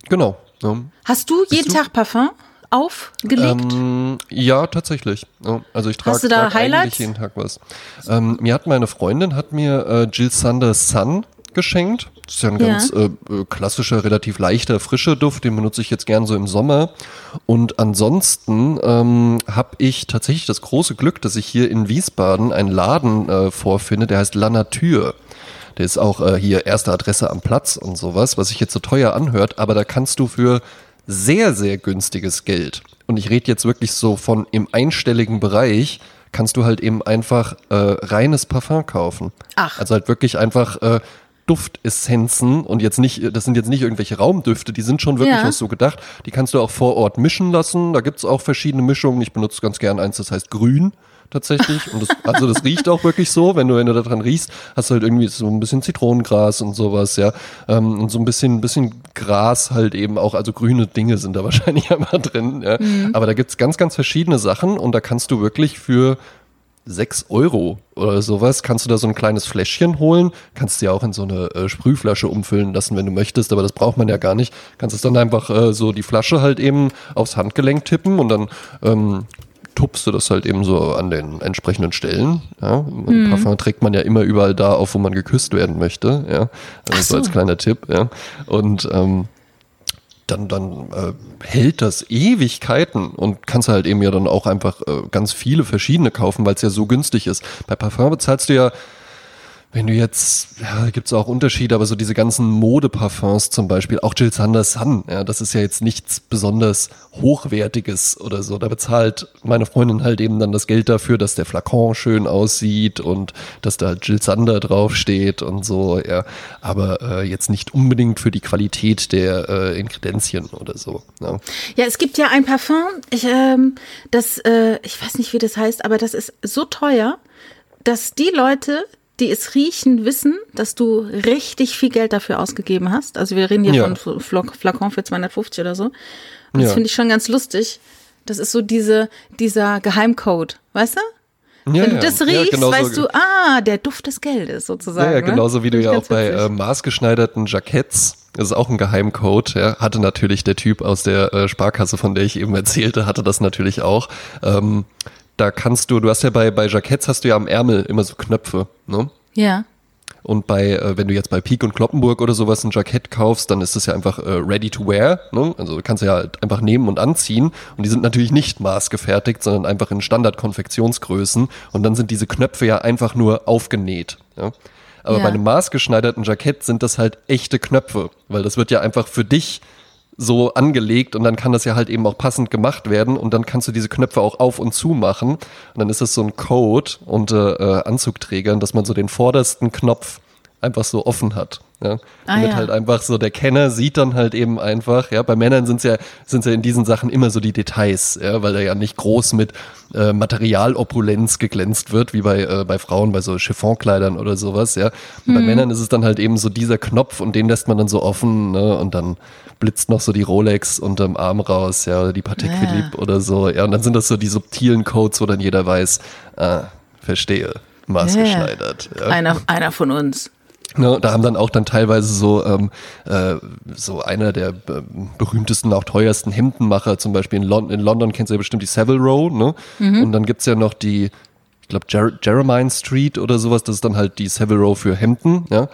Speaker 1: Genau.
Speaker 2: Ja. Hast du jeden du? Tag Parfum? aufgelegt?
Speaker 1: Ähm, ja, tatsächlich. Also ich trage
Speaker 2: trag
Speaker 1: eigentlich jeden Tag was. Ähm, mir hat meine Freundin hat mir äh, Jill Sanders Sun geschenkt. Das ist ja ein ja. ganz äh, klassischer, relativ leichter, frischer Duft. Den benutze ich jetzt gern so im Sommer. Und ansonsten ähm, habe ich tatsächlich das große Glück, dass ich hier in Wiesbaden einen Laden äh, vorfinde, der heißt La Nature. Der ist auch äh, hier erste Adresse am Platz und sowas, was sich jetzt so teuer anhört, aber da kannst du für sehr, sehr günstiges Geld und ich rede jetzt wirklich so von im einstelligen Bereich, kannst du halt eben einfach äh, reines Parfum kaufen.
Speaker 2: Ach.
Speaker 1: Also halt wirklich einfach äh, Duftessenzen und jetzt nicht, das sind jetzt nicht irgendwelche Raumdüfte, die sind schon wirklich ja. so gedacht. Die kannst du auch vor Ort mischen lassen. Da gibt's auch verschiedene Mischungen. Ich benutze ganz gern eins, das heißt grün tatsächlich. Und das, also das riecht auch wirklich so, wenn du, wenn du daran riechst, hast du halt irgendwie so ein bisschen Zitronengras und sowas, ja. Ähm, und so ein bisschen, ein bisschen Gras halt eben auch, also grüne Dinge sind da [LAUGHS] wahrscheinlich immer drin, ja. Mhm. Aber da gibt's ganz, ganz verschiedene Sachen und da kannst du wirklich für sechs Euro oder sowas, kannst du da so ein kleines Fläschchen holen, kannst dir auch in so eine äh, Sprühflasche umfüllen lassen, wenn du möchtest, aber das braucht man ja gar nicht. Kannst es dann einfach äh, so die Flasche halt eben aufs Handgelenk tippen und dann ähm, tupst du das halt eben so an den entsprechenden Stellen. Ja. Mhm. Parfum trägt man ja immer überall da auf, wo man geküsst werden möchte. Ja. Also so. so als kleiner Tipp. Ja. Und ähm, dann, dann äh, hält das Ewigkeiten und kannst halt eben ja dann auch einfach äh, ganz viele verschiedene kaufen, weil es ja so günstig ist. Bei Parfum bezahlst du ja wenn du jetzt, ja, gibt es auch Unterschiede, aber so diese ganzen Modeparfums zum Beispiel, auch Jill Sanders Sun, ja, das ist ja jetzt nichts besonders Hochwertiges oder so. Da bezahlt meine Freundin halt eben dann das Geld dafür, dass der Flakon schön aussieht und dass da Jill Sander draufsteht und so, ja. Aber äh, jetzt nicht unbedingt für die Qualität der äh, Inkredenzien oder so. Ja.
Speaker 2: ja, es gibt ja ein Parfum, ich, ähm, das, äh, ich weiß nicht, wie das heißt, aber das ist so teuer, dass die Leute, die es riechen, wissen, dass du richtig viel Geld dafür ausgegeben hast. Also wir reden hier ja. von Flakon für 250 oder so. Und das ja. finde ich schon ganz lustig. Das ist so diese, dieser Geheimcode, weißt du? Ja, Wenn du das riechst, ja, weißt du, ah, der Duft des Geldes sozusagen.
Speaker 1: Ja, ja ne? genauso ne? wie du ja auch bei äh, maßgeschneiderten Jacketts, das ist auch ein Geheimcode, ja, hatte natürlich der Typ aus der äh, Sparkasse, von der ich eben erzählte, hatte das natürlich auch. Ähm, da kannst du, du hast ja bei, bei Jacketts hast du ja am Ärmel immer so Knöpfe, ne?
Speaker 2: Ja.
Speaker 1: Und bei, äh, wenn du jetzt bei Peak und Kloppenburg oder sowas ein Jackett kaufst, dann ist das ja einfach äh, ready to wear. Ne? Also du kannst ja halt einfach nehmen und anziehen. Und die sind natürlich nicht maßgefertigt, sondern einfach in Standardkonfektionsgrößen. Und dann sind diese Knöpfe ja einfach nur aufgenäht. Ja? Aber ja. bei einem maßgeschneiderten Jackett sind das halt echte Knöpfe, weil das wird ja einfach für dich so angelegt und dann kann das ja halt eben auch passend gemacht werden und dann kannst du diese Knöpfe auch auf und zu machen. Und dann ist das so ein Code unter äh, Anzugträgern, dass man so den vordersten Knopf einfach so offen hat. Ja? Ah, Damit ja. halt einfach so der Kenner sieht dann halt eben einfach, ja, bei Männern sind es ja, sind's ja in diesen Sachen immer so die Details, ja, weil er ja nicht groß mit äh, Materialopulenz geglänzt wird, wie bei, äh, bei Frauen, bei so Chiffonkleidern oder sowas, ja. Mhm. Bei Männern ist es dann halt eben so dieser Knopf und den lässt man dann so offen, ne, und dann blitzt noch so die Rolex unterm Arm raus, ja, oder die Patek Philippe ja. oder so, ja, und dann sind das so die subtilen Codes, wo dann jeder weiß, ah, verstehe, maßgeschneidert.
Speaker 2: Ja. Einer, einer von uns.
Speaker 1: Ne, da haben dann auch dann teilweise so ähm, äh, so einer der äh, berühmtesten, auch teuersten Hemdenmacher, zum Beispiel in, Lon in London kennst du ja bestimmt die Savile Row, ne? Mhm. Und dann gibt's ja noch die, ich glaube Jer Jeremiah Street oder sowas, das ist dann halt die Savile Row für Hemden, ja,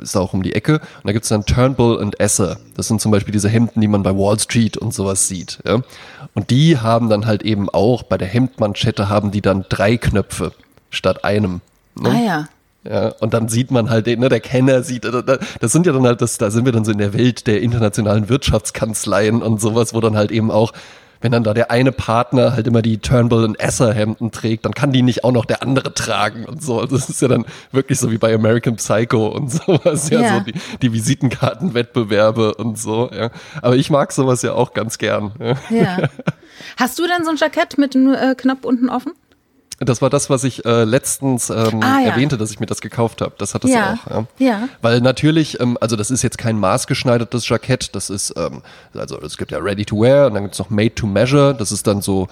Speaker 1: ist auch um die Ecke. Und da gibt's dann Turnbull und Esser, das sind zum Beispiel diese Hemden, die man bei Wall Street und sowas sieht, ja. Und die haben dann halt eben auch, bei der Hemdmanschette haben die dann drei Knöpfe statt einem.
Speaker 2: Ne? Ah ja.
Speaker 1: Ja, und dann sieht man halt, ne, der Kenner sieht, das sind ja dann halt, das, da sind wir dann so in der Welt der internationalen Wirtschaftskanzleien und sowas, wo dann halt eben auch, wenn dann da der eine Partner halt immer die Turnbull und Esser Hemden trägt, dann kann die nicht auch noch der andere tragen und so. Also das ist ja dann wirklich so wie bei American Psycho und [LAUGHS] sowas, ja, ja so die, die Visitenkartenwettbewerbe und so, ja. Aber ich mag sowas ja auch ganz gern. Ja.
Speaker 2: ja. Hast du denn so ein Jackett mit äh, Knopf unten offen?
Speaker 1: Das war das, was ich äh, letztens ähm, ah, ja. erwähnte, dass ich mir das gekauft habe. Das hat das ja. auch. Ja.
Speaker 2: ja.
Speaker 1: Weil natürlich, ähm, also das ist jetzt kein maßgeschneidertes Jackett. Das ist, ähm, also es gibt ja Ready to Wear und dann gibt es noch Made to Measure. Das ist dann so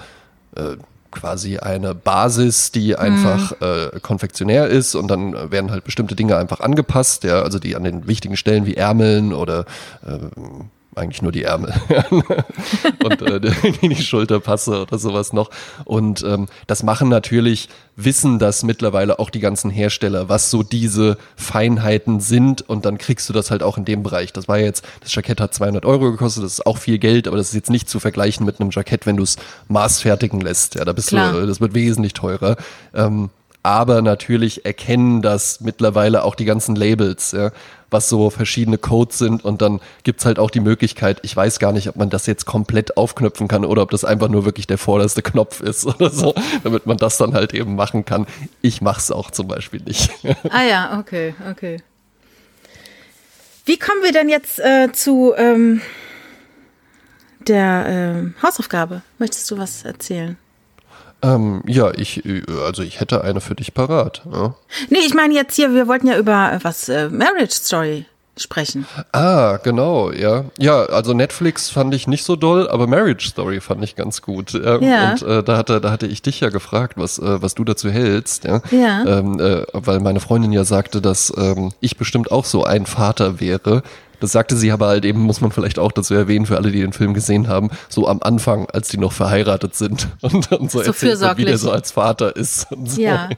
Speaker 1: äh, quasi eine Basis, die einfach mhm. äh, konfektionär ist und dann werden halt bestimmte Dinge einfach angepasst. Ja, also die an den wichtigen Stellen wie Ärmeln oder äh, eigentlich nur die Ärmel [LAUGHS] und äh, [LAUGHS] die Schulterpasse oder sowas noch. Und ähm, das machen natürlich, wissen das mittlerweile auch die ganzen Hersteller, was so diese Feinheiten sind und dann kriegst du das halt auch in dem Bereich. Das war jetzt, das Jackett hat 200 Euro gekostet, das ist auch viel Geld, aber das ist jetzt nicht zu vergleichen mit einem Jackett, wenn du es maßfertigen lässt. Ja, da bist Klar. du, das wird wesentlich teurer. Ähm, aber natürlich erkennen das mittlerweile auch die ganzen Labels, ja, was so verschiedene Codes sind und dann gibt's halt auch die Möglichkeit, ich weiß gar nicht, ob man das jetzt komplett aufknöpfen kann oder ob das einfach nur wirklich der vorderste Knopf ist [LAUGHS] oder so, damit man das dann halt eben machen kann. Ich mach's auch zum Beispiel nicht.
Speaker 2: Ah ja, okay, okay. Wie kommen wir denn jetzt äh, zu ähm, der äh, Hausaufgabe? Möchtest du was erzählen?
Speaker 1: Ähm, ja, ich, äh, also ich hätte eine für dich parat. Ja.
Speaker 2: Nee, ich meine jetzt hier, wir wollten ja über äh, was äh, Marriage Story sprechen.
Speaker 1: Ah, genau, ja. Ja, also Netflix fand ich nicht so doll, aber Marriage Story fand ich ganz gut. Ähm, ja. Und äh, da, hatte, da hatte ich dich ja gefragt, was, äh, was du dazu hältst. Ja. ja. Ähm, äh, weil meine Freundin ja sagte, dass ähm, ich bestimmt auch so ein Vater wäre, das sagte sie aber halt eben, muss man vielleicht auch dazu erwähnen, für alle, die den Film gesehen haben, so am Anfang, als die noch verheiratet sind [LAUGHS] und dann so, so erzählt wird, wie der so als Vater ist. So.
Speaker 2: Ja.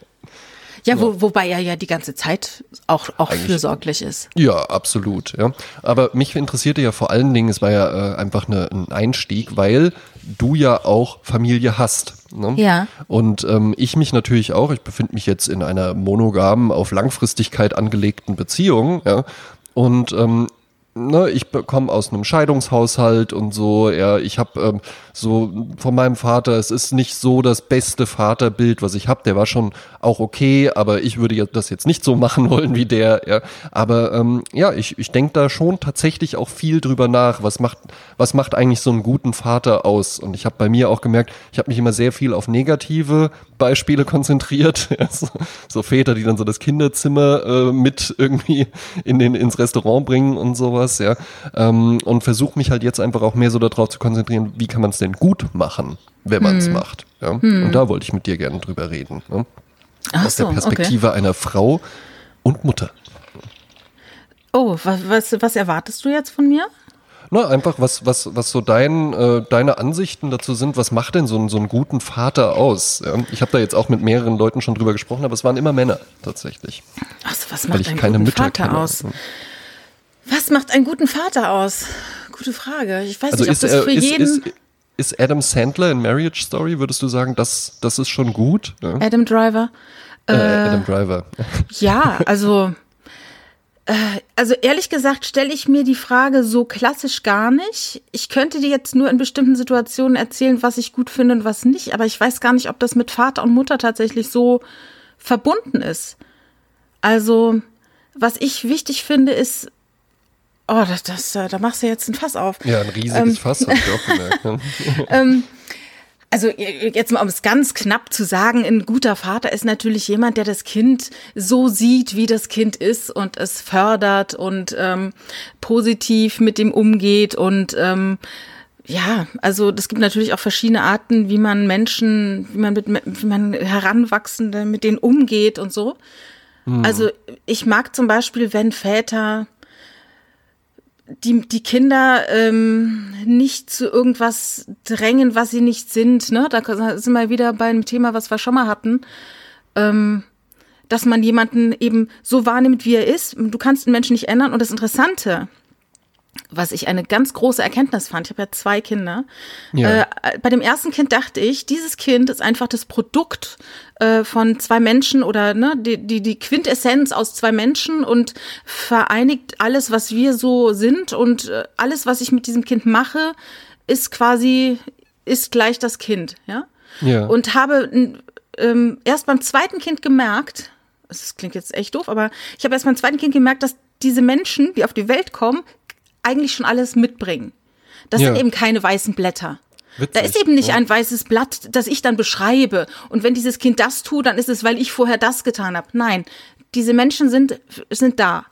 Speaker 2: Ja, wo, wobei er ja die ganze Zeit auch, auch fürsorglich ist.
Speaker 1: Ja, absolut. Ja. Aber mich interessierte ja vor allen Dingen, es war ja äh, einfach eine, ein Einstieg, weil du ja auch Familie hast. Ne?
Speaker 2: Ja.
Speaker 1: Und ähm, ich mich natürlich auch, ich befinde mich jetzt in einer monogamen, auf Langfristigkeit angelegten Beziehung. Ja. Und ähm, ne, ich komme aus einem Scheidungshaushalt und so, ja, ich habe ähm, so von meinem Vater, es ist nicht so das beste Vaterbild, was ich habe, der war schon auch okay, aber ich würde das jetzt nicht so machen [LAUGHS] wollen wie der, ja, aber ähm, ja, ich, ich denke da schon tatsächlich auch viel drüber nach, was macht, was macht eigentlich so einen guten Vater aus? Und ich habe bei mir auch gemerkt, ich habe mich immer sehr viel auf negative Beispiele [LAUGHS] konzentriert, [LAUGHS] so, so, Väter, die dann so das Kinderzimmer äh, mit irgendwie in den, ins Restaurant bringen und sowas sowas, ja. Ähm, und versuche mich halt jetzt einfach auch mehr so darauf zu konzentrieren, wie kann man es denn gut machen, wenn man es hm. macht. Ja? Hm. Und da wollte ich mit dir gerne drüber reden. Ne? Aus so, der Perspektive okay. einer Frau und Mutter.
Speaker 2: Oh, was, was, was erwartest du jetzt von mir?
Speaker 1: Na, einfach, was, was, was so dein, äh, deine Ansichten dazu sind, was macht denn so, einen, so einen guten Vater aus? Ja? Ich habe da jetzt auch mit mehreren Leuten schon drüber gesprochen, aber es waren immer Männer tatsächlich.
Speaker 2: Also, was macht einen guten Mütter Vater kenne. aus? Was macht einen guten Vater aus? Gute Frage. Ich weiß also nicht, ob das für ist, jeden.
Speaker 1: Ist, ist Adam Sandler in Marriage Story, würdest du sagen, das, das ist schon gut?
Speaker 2: Ja? Adam Driver.
Speaker 1: Äh, Adam Driver. [LAUGHS]
Speaker 2: Ja, also, äh, also ehrlich gesagt stelle ich mir die Frage so klassisch gar nicht. Ich könnte dir jetzt nur in bestimmten Situationen erzählen, was ich gut finde und was nicht, aber ich weiß gar nicht, ob das mit Vater und Mutter tatsächlich so verbunden ist. Also, was ich wichtig finde, ist Oh, das, das, äh, da machst du jetzt ein Fass auf.
Speaker 1: Ja, ein riesiges ähm, Fass, habe ich auch gemerkt. Ne? [LAUGHS]
Speaker 2: ähm, also jetzt mal, um es ganz knapp zu sagen, ein guter Vater ist natürlich jemand, der das Kind so sieht, wie das Kind ist und es fördert und ähm, positiv mit dem umgeht und ähm, ja, also es gibt natürlich auch verschiedene Arten, wie man Menschen, wie man mit, wie man Heranwachsende mit denen umgeht und so. Hm. Also ich mag zum Beispiel, wenn Väter die, die Kinder ähm, nicht zu irgendwas drängen, was sie nicht sind. Ne? Da sind wir wieder beim Thema, was wir schon mal hatten. Ähm, dass man jemanden eben so wahrnimmt, wie er ist. Du kannst den Menschen nicht ändern. Und das Interessante was ich eine ganz große Erkenntnis fand. Ich habe ja zwei Kinder. Ja. Äh, bei dem ersten Kind dachte ich, dieses Kind ist einfach das Produkt äh, von zwei Menschen oder ne, die, die, die Quintessenz aus zwei Menschen und vereinigt alles, was wir so sind und äh, alles, was ich mit diesem Kind mache, ist quasi, ist gleich das Kind, ja. ja. Und habe ähm, erst beim zweiten Kind gemerkt, das klingt jetzt echt doof, aber ich habe erst beim zweiten Kind gemerkt, dass diese Menschen, die auf die Welt kommen, eigentlich schon alles mitbringen. Das ja. sind eben keine weißen Blätter. Witzig, da ist eben nicht ja. ein weißes Blatt, das ich dann beschreibe. Und wenn dieses Kind das tut, dann ist es, weil ich vorher das getan habe. Nein, diese Menschen sind, sind da.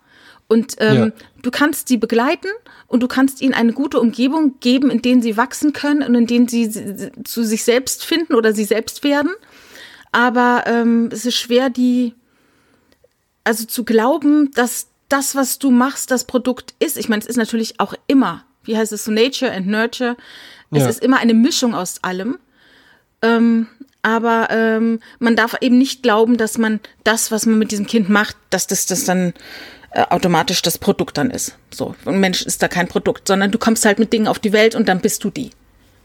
Speaker 2: Und ähm, ja. du kannst sie begleiten und du kannst ihnen eine gute Umgebung geben, in denen sie wachsen können und in denen sie zu sich selbst finden oder sie selbst werden. Aber ähm, es ist schwer, die, also zu glauben, dass das, was du machst, das Produkt ist. Ich meine, es ist natürlich auch immer, wie heißt es so, Nature and Nurture. Es ja. ist immer eine Mischung aus allem. Ähm, aber ähm, man darf eben nicht glauben, dass man das, was man mit diesem Kind macht, dass das, das dann äh, automatisch das Produkt dann ist. So, ein Mensch ist da kein Produkt, sondern du kommst halt mit Dingen auf die Welt und dann bist du die.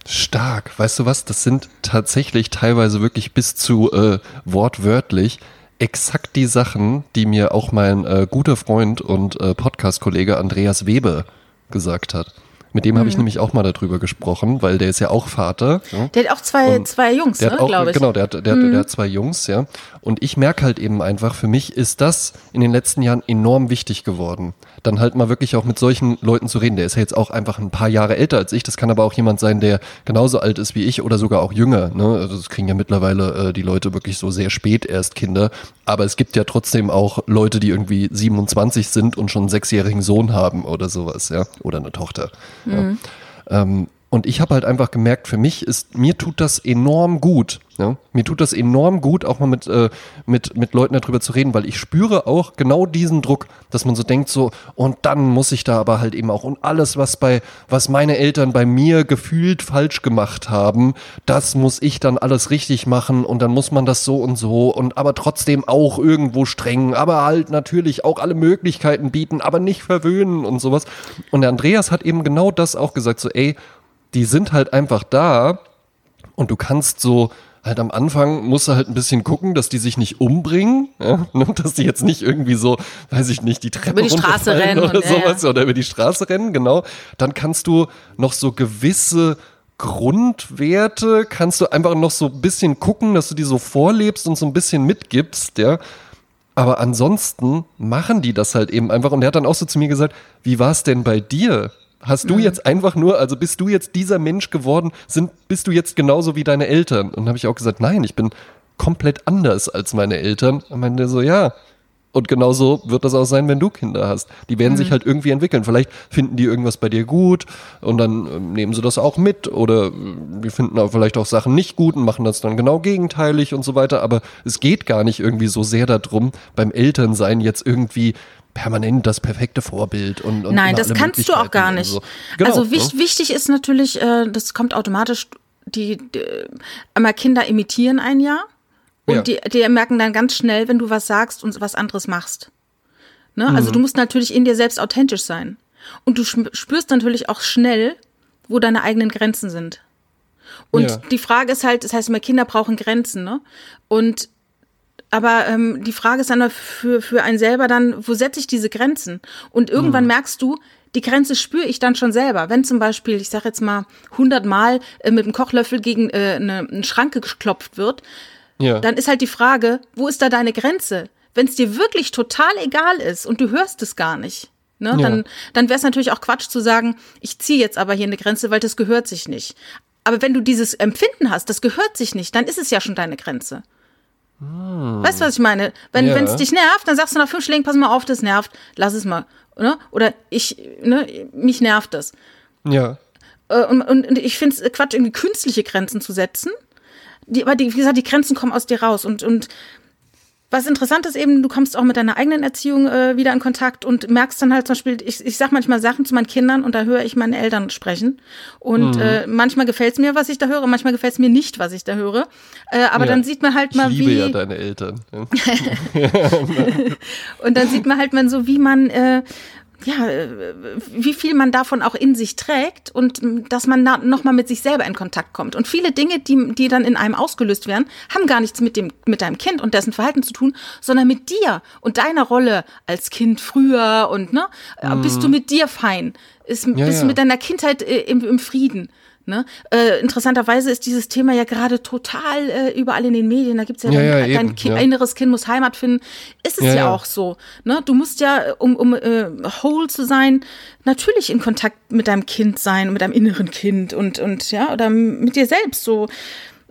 Speaker 1: Stark. Weißt du was? Das sind tatsächlich teilweise wirklich bis zu äh, wortwörtlich exakt die Sachen, die mir auch mein äh, guter Freund und äh, Podcast-Kollege Andreas Webe gesagt hat. Mit dem mhm. habe ich nämlich auch mal darüber gesprochen, weil der ist ja auch Vater. Ja.
Speaker 2: Der hat auch zwei, zwei Jungs,
Speaker 1: ne, glaube ich. Genau, der hat, der, mhm. der hat zwei Jungs, ja. Und ich merke halt eben einfach, für mich ist das in den letzten Jahren enorm wichtig geworden. Dann halt mal wirklich auch mit solchen Leuten zu reden. Der ist ja jetzt auch einfach ein paar Jahre älter als ich. Das kann aber auch jemand sein, der genauso alt ist wie ich oder sogar auch jünger. Ne? Also das kriegen ja mittlerweile äh, die Leute wirklich so sehr spät erst Kinder. Aber es gibt ja trotzdem auch Leute, die irgendwie 27 sind und schon einen sechsjährigen Sohn haben oder sowas, ja. Oder eine Tochter. Mhm. Ja. Ähm, und ich habe halt einfach gemerkt, für mich ist, mir tut das enorm gut. Ja? Mir tut das enorm gut, auch mal mit, äh, mit, mit Leuten darüber zu reden, weil ich spüre auch genau diesen Druck, dass man so denkt, so, und dann muss ich da aber halt eben auch, und alles, was bei, was meine Eltern bei mir gefühlt falsch gemacht haben, das muss ich dann alles richtig machen und dann muss man das so und so und aber trotzdem auch irgendwo streng, aber halt natürlich auch alle Möglichkeiten bieten, aber nicht verwöhnen und sowas. Und der Andreas hat eben genau das auch gesagt, so, ey, die sind halt einfach da und du kannst so halt am Anfang musst du halt ein bisschen gucken, dass die sich nicht umbringen, ja? Ne, dass die jetzt nicht irgendwie so, weiß ich nicht, die Treppe
Speaker 2: über die Straße rennen
Speaker 1: oder sowas ja. oder über die Straße rennen, genau. Dann kannst du noch so gewisse Grundwerte, kannst du einfach noch so ein bisschen gucken, dass du die so vorlebst und so ein bisschen mitgibst, ja. Aber ansonsten machen die das halt eben einfach. Und er hat dann auch so zu mir gesagt, wie war es denn bei dir? Hast du jetzt einfach nur, also bist du jetzt dieser Mensch geworden, sind, bist du jetzt genauso wie deine Eltern? Und dann habe ich auch gesagt, nein, ich bin komplett anders als meine Eltern. Und meinte so, ja. Und genauso wird das auch sein, wenn du Kinder hast. Die werden mhm. sich halt irgendwie entwickeln. Vielleicht finden die irgendwas bei dir gut und dann äh, nehmen sie das auch mit oder äh, die finden auch vielleicht auch Sachen nicht gut und machen das dann genau gegenteilig und so weiter. Aber es geht gar nicht irgendwie so sehr darum, beim Elternsein jetzt irgendwie permanent das perfekte Vorbild und, und
Speaker 2: Nein, das kannst du auch gar nicht. So. Genau, also wich, ne? wichtig ist natürlich, äh, das kommt automatisch, die, die einmal Kinder imitieren ein Jahr und ja. die, die merken dann ganz schnell, wenn du was sagst und was anderes machst. Ne? Also mhm. Also du musst natürlich in dir selbst authentisch sein. Und du spürst natürlich auch schnell, wo deine eigenen Grenzen sind. Und ja. die Frage ist halt, das heißt immer, Kinder brauchen Grenzen, ne? Und aber ähm, die Frage ist dann für, für einen selber dann, wo setze ich diese Grenzen? Und irgendwann mhm. merkst du, die Grenze spüre ich dann schon selber. Wenn zum Beispiel, ich sage jetzt mal, hundertmal äh, mit dem Kochlöffel gegen äh, eine, eine Schranke geklopft wird, ja. dann ist halt die Frage, wo ist da deine Grenze? Wenn es dir wirklich total egal ist und du hörst es gar nicht, ne, ja. dann, dann wäre es natürlich auch Quatsch zu sagen, ich ziehe jetzt aber hier eine Grenze, weil das gehört sich nicht. Aber wenn du dieses Empfinden hast, das gehört sich nicht, dann ist es ja schon deine Grenze. Hm. Weißt du, was ich meine? Wenn ja. es dich nervt, dann sagst du nach fünf Schlägen, pass mal auf, das nervt, lass es mal. Oder, oder ich, ne, mich nervt das.
Speaker 1: Ja.
Speaker 2: Äh, und, und, und ich finde es Quatsch, irgendwie künstliche Grenzen zu setzen. Die, aber die, wie gesagt, die Grenzen kommen aus dir raus. Und, und was interessant ist eben, du kommst auch mit deiner eigenen Erziehung äh, wieder in Kontakt und merkst dann halt zum Beispiel, ich, ich sag manchmal Sachen zu meinen Kindern und da höre ich meine Eltern sprechen. Und mhm. äh, manchmal gefällt es mir, was ich da höre, manchmal gefällt es mir nicht, was ich da höre. Äh, aber ja. dann sieht man halt mal,
Speaker 1: ich
Speaker 2: liebe
Speaker 1: wie. ja deine Eltern. [LAUGHS] [LAUGHS]
Speaker 2: und dann sieht man halt mal so, wie man äh, ja, äh, wie viel man davon auch in sich trägt und dass man nochmal mit sich selber in Kontakt kommt. Und viele Dinge, die, die dann in einem ausgelöst werden, haben gar nichts mit dem, mit deinem Kind und dessen Verhalten zu tun, sondern mit dir und deiner Rolle als Kind früher und, ne, mhm. bist du mit dir fein? Ist, ja, bist ja. du mit deiner Kindheit äh, im, im Frieden? Ne? Äh, interessanterweise ist dieses Thema ja gerade total äh, überall in den Medien. Da gibt's ja, ja, dein, ja dein kind, ja. inneres Kind muss Heimat finden. Ist es ja, ja auch so. Ne? Du musst ja, um, um äh, whole zu sein, natürlich in Kontakt mit deinem Kind sein, mit deinem inneren Kind und, und ja, oder mit dir selbst so.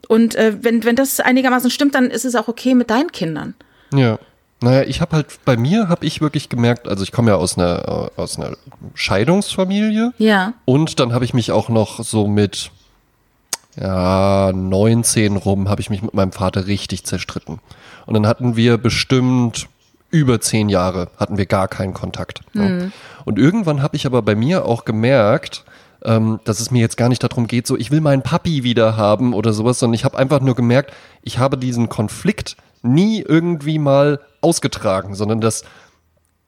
Speaker 2: Und äh, wenn, wenn das einigermaßen stimmt, dann ist es auch okay mit deinen Kindern.
Speaker 1: Ja. Naja, ich habe halt, bei mir habe ich wirklich gemerkt, also ich komme ja aus einer, aus einer Scheidungsfamilie.
Speaker 2: Ja.
Speaker 1: Und dann habe ich mich auch noch so mit, ja, 19 rum, habe ich mich mit meinem Vater richtig zerstritten. Und dann hatten wir bestimmt über zehn Jahre, hatten wir gar keinen Kontakt. Mhm. Ja. Und irgendwann habe ich aber bei mir auch gemerkt, ähm, dass es mir jetzt gar nicht darum geht, so ich will meinen Papi wieder haben oder sowas, sondern ich habe einfach nur gemerkt, ich habe diesen Konflikt nie irgendwie mal ausgetragen, sondern dass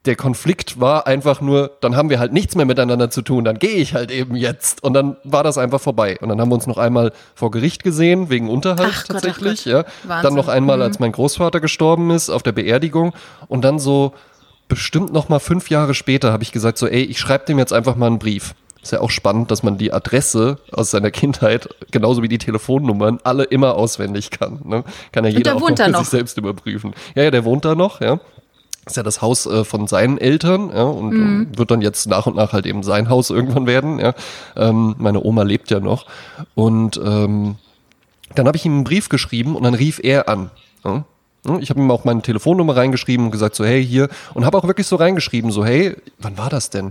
Speaker 1: der Konflikt war einfach nur, dann haben wir halt nichts mehr miteinander zu tun, dann gehe ich halt eben jetzt. Und dann war das einfach vorbei. Und dann haben wir uns noch einmal vor Gericht gesehen, wegen Unterhalt ach tatsächlich. Gott, Gott. Ja. Dann noch einmal, mhm. als mein Großvater gestorben ist, auf der Beerdigung. Und dann so bestimmt noch mal fünf Jahre später habe ich gesagt, so, ey, ich schreibe dem jetzt einfach mal einen Brief. Ist ja auch spannend, dass man die Adresse aus seiner Kindheit, genauso wie die Telefonnummern, alle immer auswendig kann. Ne? Kann ja jeder auch noch sich selbst überprüfen. Ja, ja, der wohnt da noch, ja ist ja das Haus äh, von seinen Eltern ja, und mhm. äh, wird dann jetzt nach und nach halt eben sein Haus irgendwann werden. Ja. Ähm, meine Oma lebt ja noch. Und ähm, dann habe ich ihm einen Brief geschrieben und dann rief er an. Ja. Ich habe ihm auch meine Telefonnummer reingeschrieben und gesagt so, hey, hier. Und habe auch wirklich so reingeschrieben, so, hey, wann war das denn?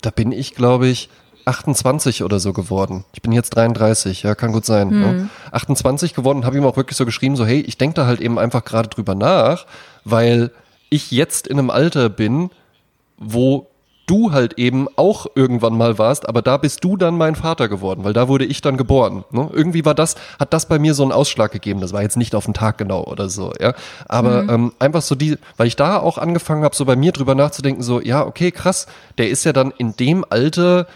Speaker 1: Da bin ich, glaube ich, 28 oder so geworden. Ich bin jetzt 33, ja, kann gut sein. Mhm. Ja. 28 geworden, habe ihm auch wirklich so geschrieben, so, hey, ich denke da halt eben einfach gerade drüber nach, weil ich jetzt in einem Alter bin, wo du halt eben auch irgendwann mal warst, aber da bist du dann mein Vater geworden, weil da wurde ich dann geboren. Ne? Irgendwie war das, hat das bei mir so einen Ausschlag gegeben. Das war jetzt nicht auf den Tag genau oder so, ja. Aber mhm. ähm, einfach so die, weil ich da auch angefangen habe, so bei mir drüber nachzudenken, so, ja, okay, krass, der ist ja dann in dem Alter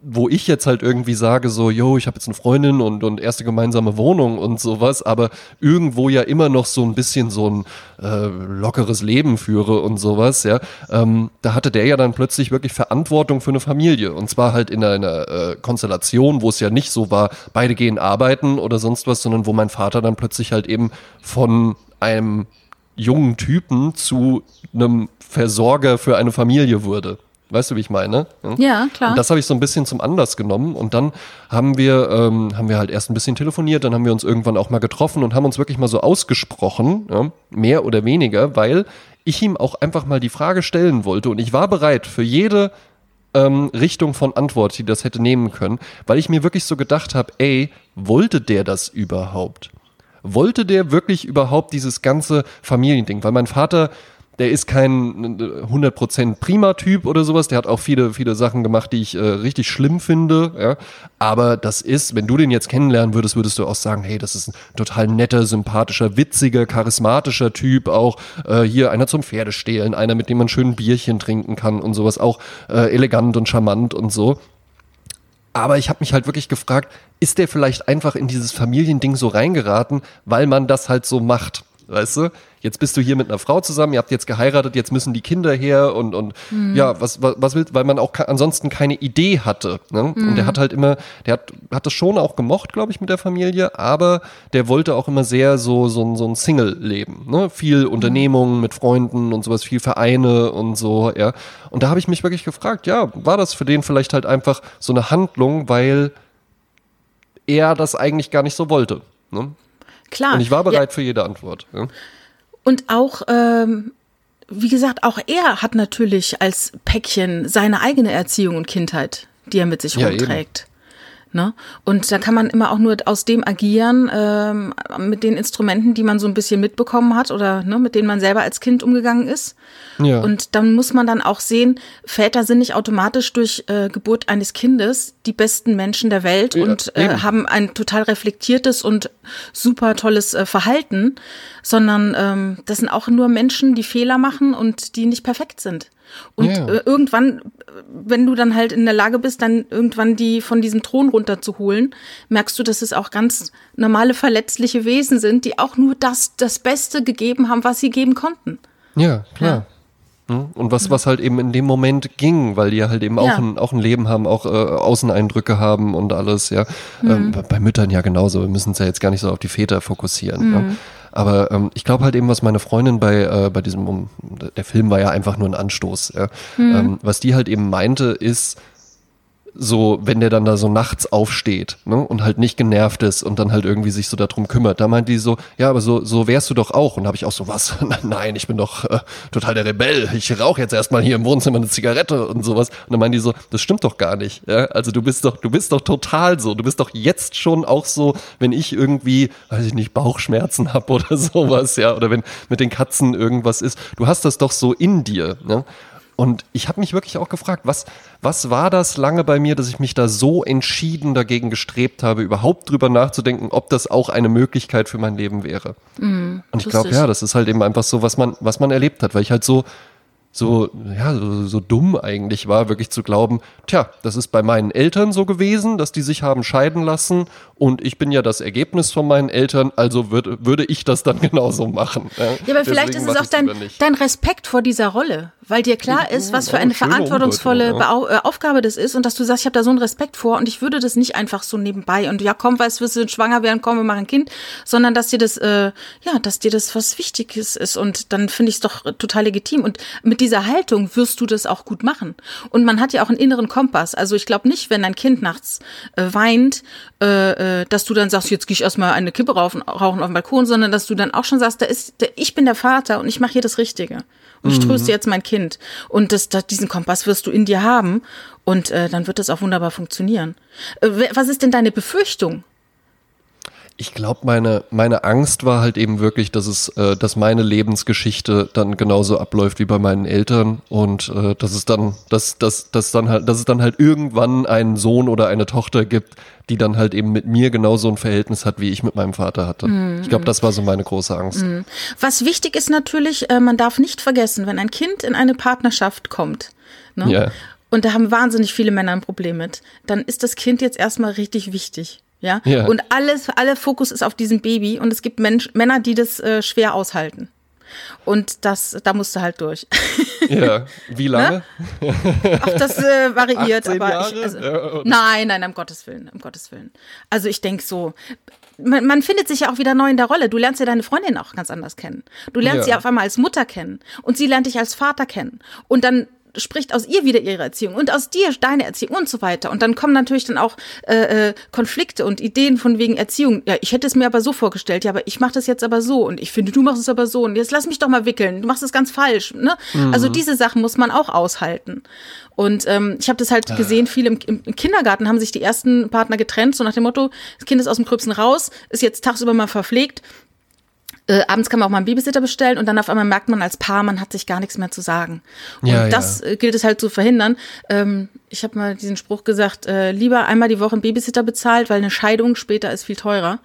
Speaker 1: wo ich jetzt halt irgendwie sage, so, yo, ich habe jetzt eine Freundin und, und erste gemeinsame Wohnung und sowas, aber irgendwo ja immer noch so ein bisschen so ein äh, lockeres Leben führe und sowas, ja, ähm, da hatte der ja dann plötzlich wirklich Verantwortung für eine Familie. Und zwar halt in einer äh, Konstellation, wo es ja nicht so war, beide gehen arbeiten oder sonst was, sondern wo mein Vater dann plötzlich halt eben von einem jungen Typen zu einem Versorger für eine Familie wurde. Weißt du, wie ich meine?
Speaker 2: Ja, ja klar.
Speaker 1: Und das habe ich so ein bisschen zum Anlass genommen. Und dann haben wir, ähm, haben wir halt erst ein bisschen telefoniert, dann haben wir uns irgendwann auch mal getroffen und haben uns wirklich mal so ausgesprochen, ja, mehr oder weniger, weil ich ihm auch einfach mal die Frage stellen wollte. Und ich war bereit für jede ähm, Richtung von Antwort, die das hätte nehmen können, weil ich mir wirklich so gedacht habe, ey, wollte der das überhaupt? Wollte der wirklich überhaupt dieses ganze Familiending? Weil mein Vater der ist kein 100% prima Typ oder sowas. Der hat auch viele, viele Sachen gemacht, die ich äh, richtig schlimm finde. Ja. Aber das ist, wenn du den jetzt kennenlernen würdest, würdest du auch sagen, hey, das ist ein total netter, sympathischer, witziger, charismatischer Typ. Auch äh, hier einer zum Pferdestehlen, einer, mit dem man schön Bierchen trinken kann und sowas. Auch äh, elegant und charmant und so. Aber ich habe mich halt wirklich gefragt, ist der vielleicht einfach in dieses Familiending so reingeraten, weil man das halt so macht? Weißt du? Jetzt bist du hier mit einer Frau zusammen, ihr habt jetzt geheiratet, jetzt müssen die Kinder her und, und mhm. ja, was, was, was willst, weil man auch ansonsten keine Idee hatte. Ne? Mhm. Und der hat halt immer, der hat, hat das schon auch gemocht, glaube ich, mit der Familie, aber der wollte auch immer sehr so, so, so ein Single-Leben. Ne? Viel mhm. Unternehmungen mit Freunden und sowas, viel Vereine und so, ja. Und da habe ich mich wirklich gefragt, ja, war das für den vielleicht halt einfach so eine Handlung, weil er das eigentlich gar nicht so wollte. Ne?
Speaker 2: Klar.
Speaker 1: Und ich war bereit ja. für jede Antwort. Ja.
Speaker 2: Und auch, ähm, wie gesagt, auch er hat natürlich als Päckchen seine eigene Erziehung und Kindheit, die er mit sich ja, rumträgt. Eben. Ne? Und da kann man immer auch nur aus dem agieren, ähm, mit den Instrumenten, die man so ein bisschen mitbekommen hat oder ne, mit denen man selber als Kind umgegangen ist. Ja. Und dann muss man dann auch sehen, Väter sind nicht automatisch durch äh, Geburt eines Kindes die besten Menschen der Welt ja, und äh, haben ein total reflektiertes und super tolles äh, Verhalten, sondern ähm, das sind auch nur Menschen, die Fehler machen und die nicht perfekt sind. Und ja. äh, irgendwann, wenn du dann halt in der Lage bist, dann irgendwann die von diesem Thron runterzuholen, merkst du, dass es auch ganz normale verletzliche Wesen sind, die auch nur das, das Beste gegeben haben, was sie geben konnten.
Speaker 1: Ja, klar. Ja. Hm? Und was, was halt eben in dem Moment ging, weil die halt eben auch, ja. ein, auch ein Leben haben, auch äh, Außeneindrücke haben und alles, ja. Mhm. Ähm, bei Müttern ja genauso. Wir müssen uns ja jetzt gar nicht so auf die Väter fokussieren. Mhm. Ja? Aber ähm, ich glaube halt eben, was meine Freundin bei, äh, bei diesem, um, der Film war ja einfach nur ein Anstoß. Ja? Mhm. Ähm, was die halt eben meinte, ist, so, wenn der dann da so nachts aufsteht ne, und halt nicht genervt ist und dann halt irgendwie sich so darum kümmert, da meint die so, ja, aber so, so wärst du doch auch. Und habe ich auch so, was? [LAUGHS] Nein, ich bin doch äh, total der Rebell. Ich rauche jetzt erstmal hier im Wohnzimmer eine Zigarette und sowas. Und dann meint die so, das stimmt doch gar nicht. Ja? Also du bist doch, du bist doch total so. Du bist doch jetzt schon auch so, wenn ich irgendwie, weiß ich nicht, Bauchschmerzen habe [LAUGHS] oder sowas, ja, oder wenn mit den Katzen irgendwas ist. Du hast das doch so in dir. Ja? Und ich habe mich wirklich auch gefragt, was, was war das lange bei mir, dass ich mich da so entschieden dagegen gestrebt habe, überhaupt drüber nachzudenken, ob das auch eine Möglichkeit für mein Leben wäre. Mm, und ich glaube, ja, das ist halt eben einfach so, was man, was man erlebt hat, weil ich halt so, so, ja, so, so dumm eigentlich war, wirklich zu glauben, tja, das ist bei meinen Eltern so gewesen, dass die sich haben scheiden lassen und ich bin ja das Ergebnis von meinen Eltern, also würd, würde ich das dann [LAUGHS] genauso machen.
Speaker 2: Ja, ja aber vielleicht ist es auch dein, dein Respekt vor dieser Rolle, weil dir klar ist, was für eine verantwortungsvolle ja. Äh, Aufgabe das ist und dass du sagst, ich habe da so einen Respekt vor und ich würde das nicht einfach so nebenbei und ja, komm, weißt du, wirst du schwanger werden, komm, wir machen ein Kind, sondern dass dir das, äh, ja, dass dir das was Wichtiges ist und dann finde ich es doch total legitim und mit dieser Haltung wirst du das auch gut machen. Und man hat ja auch einen inneren Kompass. Also ich glaube nicht, wenn ein Kind nachts äh, weint, äh, äh, dass du dann sagst, jetzt gehe ich erstmal eine Kippe rauchen, rauchen auf dem Balkon, sondern dass du dann auch schon sagst, da ist, da, ich bin der Vater und ich mache hier das Richtige. Und ich tröste mhm. jetzt mein Kind. Und das, das, diesen Kompass wirst du in dir haben. Und äh, dann wird das auch wunderbar funktionieren. Äh, was ist denn deine Befürchtung?
Speaker 1: Ich glaube, meine, meine Angst war halt eben wirklich, dass es, äh, dass meine Lebensgeschichte dann genauso abläuft wie bei meinen Eltern und äh, dass es dann, dass, dass, dass dann halt, dass es dann halt irgendwann einen Sohn oder eine Tochter gibt, die dann halt eben mit mir genauso ein Verhältnis hat, wie ich mit meinem Vater hatte. Mhm. Ich glaube, das war so meine große Angst. Mhm.
Speaker 2: Was wichtig ist natürlich, äh, man darf nicht vergessen, wenn ein Kind in eine Partnerschaft kommt, ne? ja. und da haben wahnsinnig viele Männer ein Problem mit, dann ist das Kind jetzt erstmal richtig wichtig. Ja? ja. Und alles, alle Fokus ist auf diesem Baby und es gibt Mensch, Männer, die das äh, schwer aushalten. Und das, da musst du halt durch.
Speaker 1: Ja, [LAUGHS] wie lange?
Speaker 2: Ne? Ach, das äh, variiert, aber ich, also, ja, nein, nein, um Gottes Willen, um Gottes Willen. Also ich denke so, man, man, findet sich ja auch wieder neu in der Rolle. Du lernst ja deine Freundin auch ganz anders kennen. Du lernst ja. sie auf einmal als Mutter kennen und sie lernt dich als Vater kennen. Und dann spricht aus ihr wieder ihre Erziehung und aus dir deine Erziehung und so weiter. Und dann kommen natürlich dann auch äh, äh, Konflikte und Ideen von wegen Erziehung. Ja, ich hätte es mir aber so vorgestellt, ja, aber ich mache das jetzt aber so und ich finde, du machst es aber so und jetzt lass mich doch mal wickeln, du machst es ganz falsch. Ne? Mhm. Also diese Sachen muss man auch aushalten. Und ähm, ich habe das halt gesehen, viele im, im, Kindergarten haben sich die ersten Partner getrennt, so nach dem Motto, das Kind ist aus dem Gröbsten raus, ist jetzt tagsüber mal verpflegt, äh, abends kann man auch mal einen Babysitter bestellen und dann auf einmal merkt man als Paar, man hat sich gar nichts mehr zu sagen. Und ja, das ja. Äh, gilt es halt zu verhindern. Ähm, ich habe mal diesen Spruch gesagt, äh, lieber einmal die Woche einen Babysitter bezahlt, weil eine Scheidung später ist viel teurer.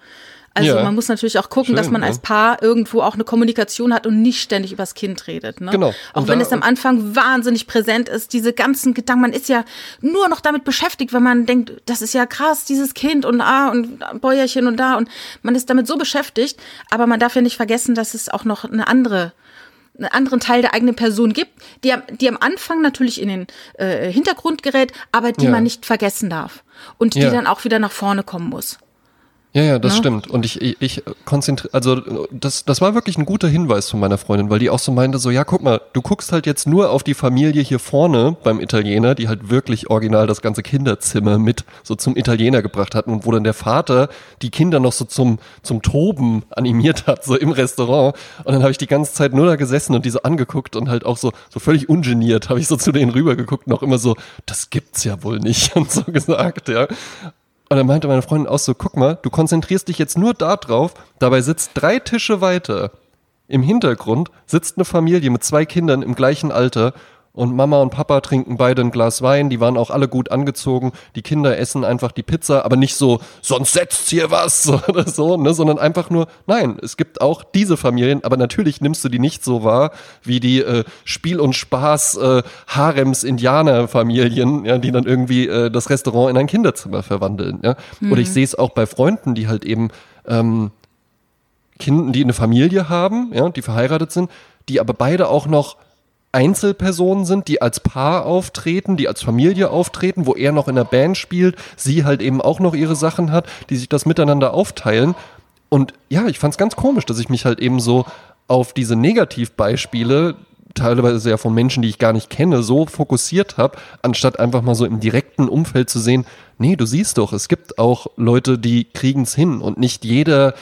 Speaker 2: Also ja. man muss natürlich auch gucken, Schön, dass man ja. als Paar irgendwo auch eine Kommunikation hat und nicht ständig übers Kind redet. Ne? Genau. Auch und wenn es am Anfang wahnsinnig präsent ist, diese ganzen Gedanken, man ist ja nur noch damit beschäftigt, wenn man denkt, das ist ja krass, dieses Kind und ah und Bäuerchen und da und man ist damit so beschäftigt, aber man darf ja nicht vergessen, dass es auch noch eine andere einen anderen Teil der eigenen Person gibt, die, die am Anfang natürlich in den äh, Hintergrund gerät, aber die ja. man nicht vergessen darf und die ja. dann auch wieder nach vorne kommen muss.
Speaker 1: Ja, ja, das Na? Ne? stimmt. Und ich, ich, ich konzentriere, also das, das war wirklich ein guter Hinweis von meiner Freundin, weil die auch so meinte, so, ja, guck mal, du guckst halt jetzt nur auf die Familie hier vorne beim Italiener, die halt wirklich original das ganze Kinderzimmer mit so zum Italiener gebracht hatten und wo dann der Vater die Kinder noch so zum, zum Toben animiert hat, so im Restaurant. Und dann habe ich die ganze Zeit nur da gesessen und die so angeguckt und halt auch so, so völlig ungeniert habe ich so zu denen rübergeguckt und auch immer so, das gibt's ja wohl nicht [LAUGHS] und so gesagt, ja. Und dann meinte meine Freundin auch so, guck mal, du konzentrierst dich jetzt nur da drauf, dabei sitzt drei Tische weiter. Im Hintergrund sitzt eine Familie mit zwei Kindern im gleichen Alter und Mama und Papa trinken beide ein Glas Wein, die waren auch alle gut angezogen, die Kinder essen einfach die Pizza, aber nicht so, sonst setzt hier was [LAUGHS] oder so, ne, sondern einfach nur, nein, es gibt auch diese Familien, aber natürlich nimmst du die nicht so wahr wie die äh, Spiel- und Spaß äh, Harems-Indianer-Familien, ja, die dann irgendwie äh, das Restaurant in ein Kinderzimmer verwandeln, ja. Mhm. Oder ich sehe es auch bei Freunden, die halt eben ähm, Kinder, die eine Familie haben, ja, die verheiratet sind, die aber beide auch noch Einzelpersonen sind, die als Paar auftreten, die als Familie auftreten, wo er noch in der Band spielt, sie halt eben auch noch ihre Sachen hat, die sich das miteinander aufteilen. Und ja, ich fand es ganz komisch, dass ich mich halt eben so auf diese Negativbeispiele teilweise ja von Menschen, die ich gar nicht kenne, so fokussiert habe, anstatt einfach mal so im direkten Umfeld zu sehen, nee, du siehst doch, es gibt auch Leute, die es hin und nicht jeder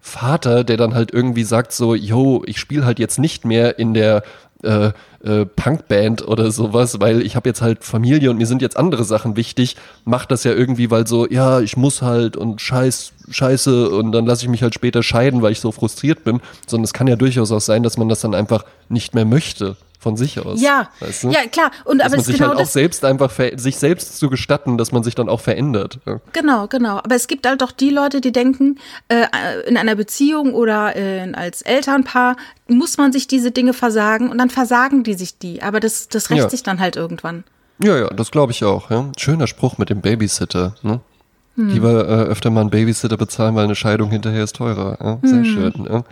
Speaker 1: Vater, der dann halt irgendwie sagt so, yo, ich spiele halt jetzt nicht mehr in der äh, äh, Punkband oder sowas, weil ich habe jetzt halt Familie und mir sind jetzt andere Sachen wichtig, macht das ja irgendwie, weil so, ja, ich muss halt und scheiß, scheiße und dann lasse ich mich halt später scheiden, weil ich so frustriert bin, sondern es kann ja durchaus auch sein, dass man das dann einfach nicht mehr möchte. Von sich aus.
Speaker 2: Ja, weißt du? ja klar. Und
Speaker 1: dass
Speaker 2: aber
Speaker 1: man sich
Speaker 2: genau
Speaker 1: halt auch selbst einfach sich selbst zu gestatten, dass man sich dann auch verändert. Ja.
Speaker 2: Genau, genau. Aber es gibt halt doch die Leute, die denken, äh, in einer Beziehung oder äh, als Elternpaar muss man sich diese Dinge versagen und dann versagen die sich die. Aber das, das rächt ja. sich dann halt irgendwann.
Speaker 1: Ja, ja, das glaube ich auch. Ja. Schöner Spruch mit dem Babysitter. Ne? Hm. Lieber äh, öfter mal einen Babysitter bezahlen, weil eine Scheidung hinterher ist teurer. Ja? Sehr hm. schön. Ja?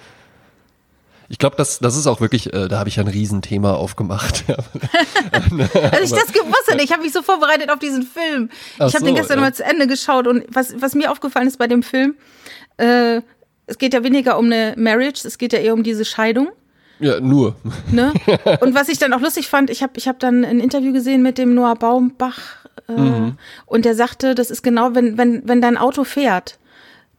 Speaker 1: Ich glaube, das, das ist auch wirklich, äh, da habe ich ein Riesenthema aufgemacht. [LAUGHS]
Speaker 2: Als ich das gewusst hätte, ich habe mich so vorbereitet auf diesen Film. Ach ich habe so, den gestern ja. mal zu Ende geschaut und was, was mir aufgefallen ist bei dem Film, äh, es geht ja weniger um eine Marriage, es geht ja eher um diese Scheidung.
Speaker 1: Ja, nur.
Speaker 2: Ne? [LAUGHS] Und was ich dann auch lustig fand, ich habe ich hab dann ein Interview gesehen mit dem Noah Baumbach äh, mhm. und der sagte, das ist genau, wenn, wenn, wenn dein Auto fährt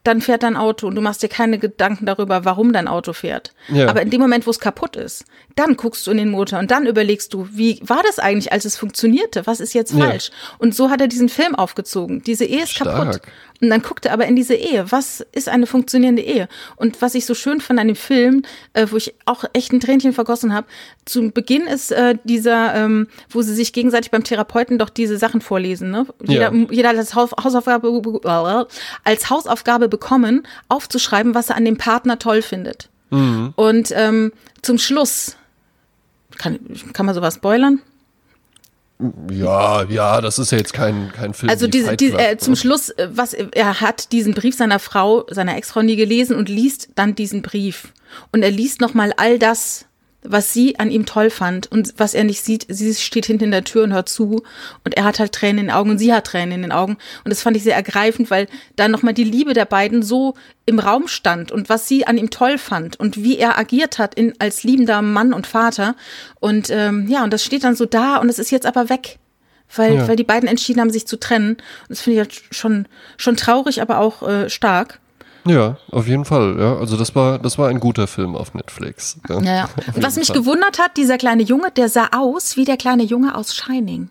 Speaker 2: dann fährt dein Auto und du machst dir keine Gedanken darüber, warum dein Auto fährt. Ja. Aber in dem Moment, wo es kaputt ist, dann guckst du in den Motor und dann überlegst du, wie war das eigentlich, als es funktionierte? Was ist jetzt falsch? Ja. Und so hat er diesen Film aufgezogen. Diese Ehe ist Stark. kaputt. Und dann guckt er aber in diese Ehe. Was ist eine funktionierende Ehe? Und was ich so schön fand an dem Film, äh, wo ich auch echt ein Tränchen vergossen habe, zum Beginn ist äh, dieser, ähm, wo sie sich gegenseitig beim Therapeuten doch diese Sachen vorlesen. Ne? Jeder, ja. jeder hat als Hausaufgabe, als Hausaufgabe bekommen, aufzuschreiben, was er an dem Partner toll findet. Mhm. Und ähm, zum Schluss, kann, kann man sowas spoilern?
Speaker 1: Ja, ja, das ist ja jetzt kein, kein Film.
Speaker 2: Also diese, diese, äh, zum Schluss, äh, was er hat diesen Brief seiner Frau, seiner Ex-Frau nie gelesen und liest dann diesen Brief. Und er liest nochmal all das, was sie an ihm toll fand und was er nicht sieht, sie steht hinten in der Tür und hört zu und er hat halt Tränen in den Augen und sie hat Tränen in den Augen und das fand ich sehr ergreifend, weil da nochmal die Liebe der beiden so im Raum stand und was sie an ihm toll fand und wie er agiert hat in, als liebender Mann und Vater und ähm, ja und das steht dann so da und es ist jetzt aber weg weil, ja. weil die beiden entschieden haben, sich zu trennen. Und das finde ich halt schon, schon traurig, aber auch äh, stark.
Speaker 1: Ja, auf jeden Fall. Ja, also das war, das war ein guter Film auf Netflix.
Speaker 2: Ja, ja. ja. Was mich Fall. gewundert hat, dieser kleine Junge, der sah aus wie der kleine Junge aus Shining.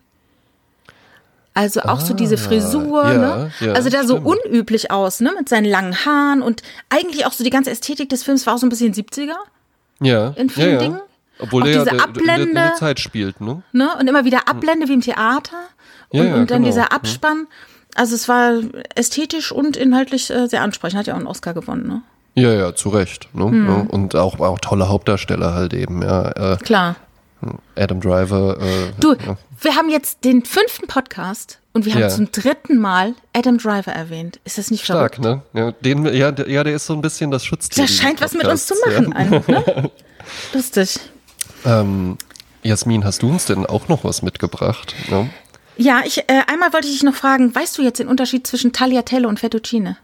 Speaker 2: Also auch ah, so diese ah, Frisur, ja, ne? Ja, also der stimmt. so unüblich aus, ne? Mit seinen langen Haaren und eigentlich auch so die ganze Ästhetik des Films war auch so ein bisschen 70er.
Speaker 1: Ja.
Speaker 2: In vielen ja, Dingen.
Speaker 1: Obwohl auch der diese Ablende, in der, Zeit spielt, ne?
Speaker 2: ne? Und immer wieder Ablende wie im Theater. Und, und dann genau. dieser Abspann. Hm. Also es war ästhetisch und inhaltlich äh, sehr ansprechend. Hat ja auch einen Oscar gewonnen, ne?
Speaker 1: Ja, ja, zu Recht. Ne? Hm. Und auch, auch tolle Hauptdarsteller halt eben, ja.
Speaker 2: Äh, Klar.
Speaker 1: Adam Driver. Äh,
Speaker 2: du, ja. wir haben jetzt den fünften Podcast und wir haben ja. zum dritten Mal Adam Driver erwähnt. Ist das nicht
Speaker 1: Stark, verrückt? ne? Ja, den, ja, der, ja, der ist so ein bisschen das Schutztier.
Speaker 2: Der scheint was mit uns zu machen. Einfach, ne? [LAUGHS] Lustig.
Speaker 1: Ähm, Jasmin, hast du uns denn auch noch was mitgebracht? Ne?
Speaker 2: Ja, ich, äh, einmal wollte ich dich noch fragen, weißt du jetzt den Unterschied zwischen Tagliatelle und Fettuccine?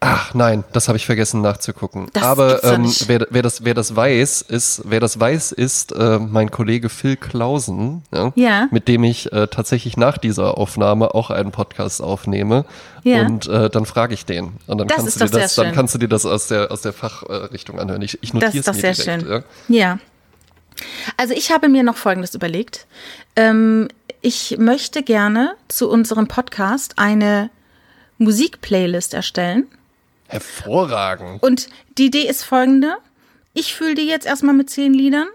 Speaker 1: Ach nein, das habe ich vergessen nachzugucken. Das Aber ähm, wer, wer, das, wer das weiß, ist, wer das weiß, ist äh, mein Kollege Phil Klausen, ja, ja. mit dem ich äh, tatsächlich nach dieser Aufnahme auch einen Podcast aufnehme. Ja. Und äh, dann frage ich den. Und dann das kannst du dir das, dann kannst du dir das aus der aus der Fachrichtung anhören. Ich, ich notiere es mir direkt. Schön.
Speaker 2: Ja. ja. Also ich habe mir noch Folgendes überlegt. Ähm, ich möchte gerne zu unserem Podcast eine Musikplaylist erstellen.
Speaker 1: Hervorragend.
Speaker 2: Und die Idee ist folgende. Ich fühle die jetzt erstmal mit zehn Liedern.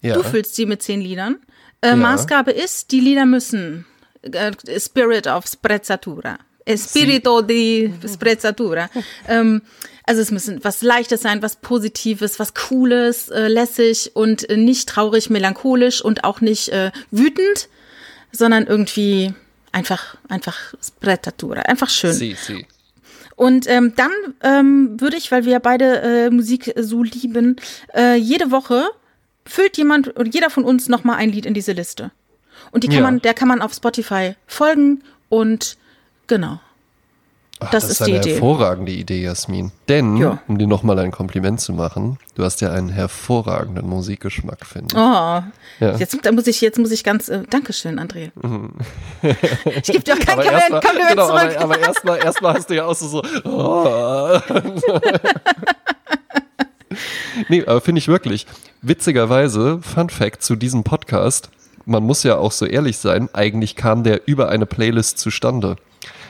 Speaker 2: Ja. Du fühlst sie mit zehn Liedern. Äh, ja. Maßgabe ist, die Lieder müssen äh, Spirit of Sprezzatura. Espirito di Sprezzatura. ähm, also es müssen was Leichtes sein, was Positives, was Cooles, äh, lässig und äh, nicht traurig, melancholisch und auch nicht äh, wütend, sondern irgendwie einfach, einfach Sprettatura, einfach schön. Sie, sie. Und ähm, dann ähm, würde ich, weil wir beide äh, Musik so lieben, äh, jede Woche füllt jemand oder jeder von uns nochmal ein Lied in diese Liste. Und die kann ja. man, der kann man auf Spotify folgen und genau.
Speaker 1: Ach, das, das, ist, eine Idee. hervorragende Idee, Jasmin. Denn, ja. um dir nochmal ein Kompliment zu machen, du hast ja einen hervorragenden Musikgeschmack, finde ich.
Speaker 2: Oh, ja. jetzt, muss ich, jetzt muss ich ganz, äh, Dankeschön, André. Mhm. ich gebe dir auch kein Kompliment, Kompliment genau, zurück.
Speaker 1: Aber, aber erstmal erst hast du ja auch so, so oh. [LAUGHS] nee, aber finde ich wirklich. Witzigerweise, Fun Fact zu diesem Podcast, man muss ja auch so ehrlich sein, eigentlich kam der über eine Playlist zustande.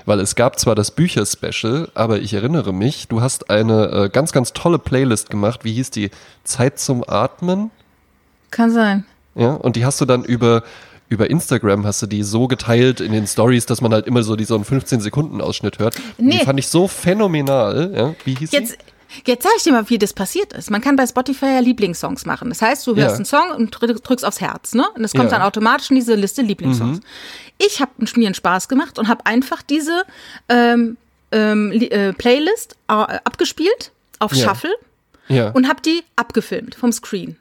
Speaker 1: Weil es gab zwar das Bücher-Special, aber ich erinnere mich, du hast eine äh, ganz, ganz tolle Playlist gemacht. Wie hieß die? Zeit zum Atmen?
Speaker 2: Kann sein.
Speaker 1: Ja, und die hast du dann über, über Instagram hast du die so geteilt in den Stories, dass man halt immer so diesen 15-Sekunden-Ausschnitt hört. Nee. Die fand ich so phänomenal. Ja, wie hieß
Speaker 2: Jetzt, die? Jetzt sage ich dir mal, wie das passiert ist. Man kann bei Spotify ja Lieblingssongs machen. Das heißt, du hörst ja. einen Song und drückst aufs Herz, ne? Und es kommt ja. dann automatisch in diese Liste Lieblingssongs. Mhm. Ich habe mir einen Spaß gemacht und habe einfach diese ähm, ähm, äh, Playlist äh, abgespielt auf ja. Shuffle und habe die abgefilmt vom Screen.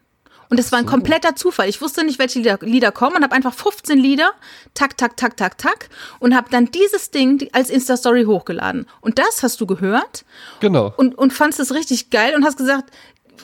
Speaker 2: Und das war ein kompletter Zufall. Ich wusste nicht, welche Lieder, Lieder kommen und habe einfach 15 Lieder, tak, tak, tak, tak, tak, und habe dann dieses Ding als Insta-Story hochgeladen. Und das hast du gehört.
Speaker 1: Genau.
Speaker 2: Und, und fandst es richtig geil und hast gesagt,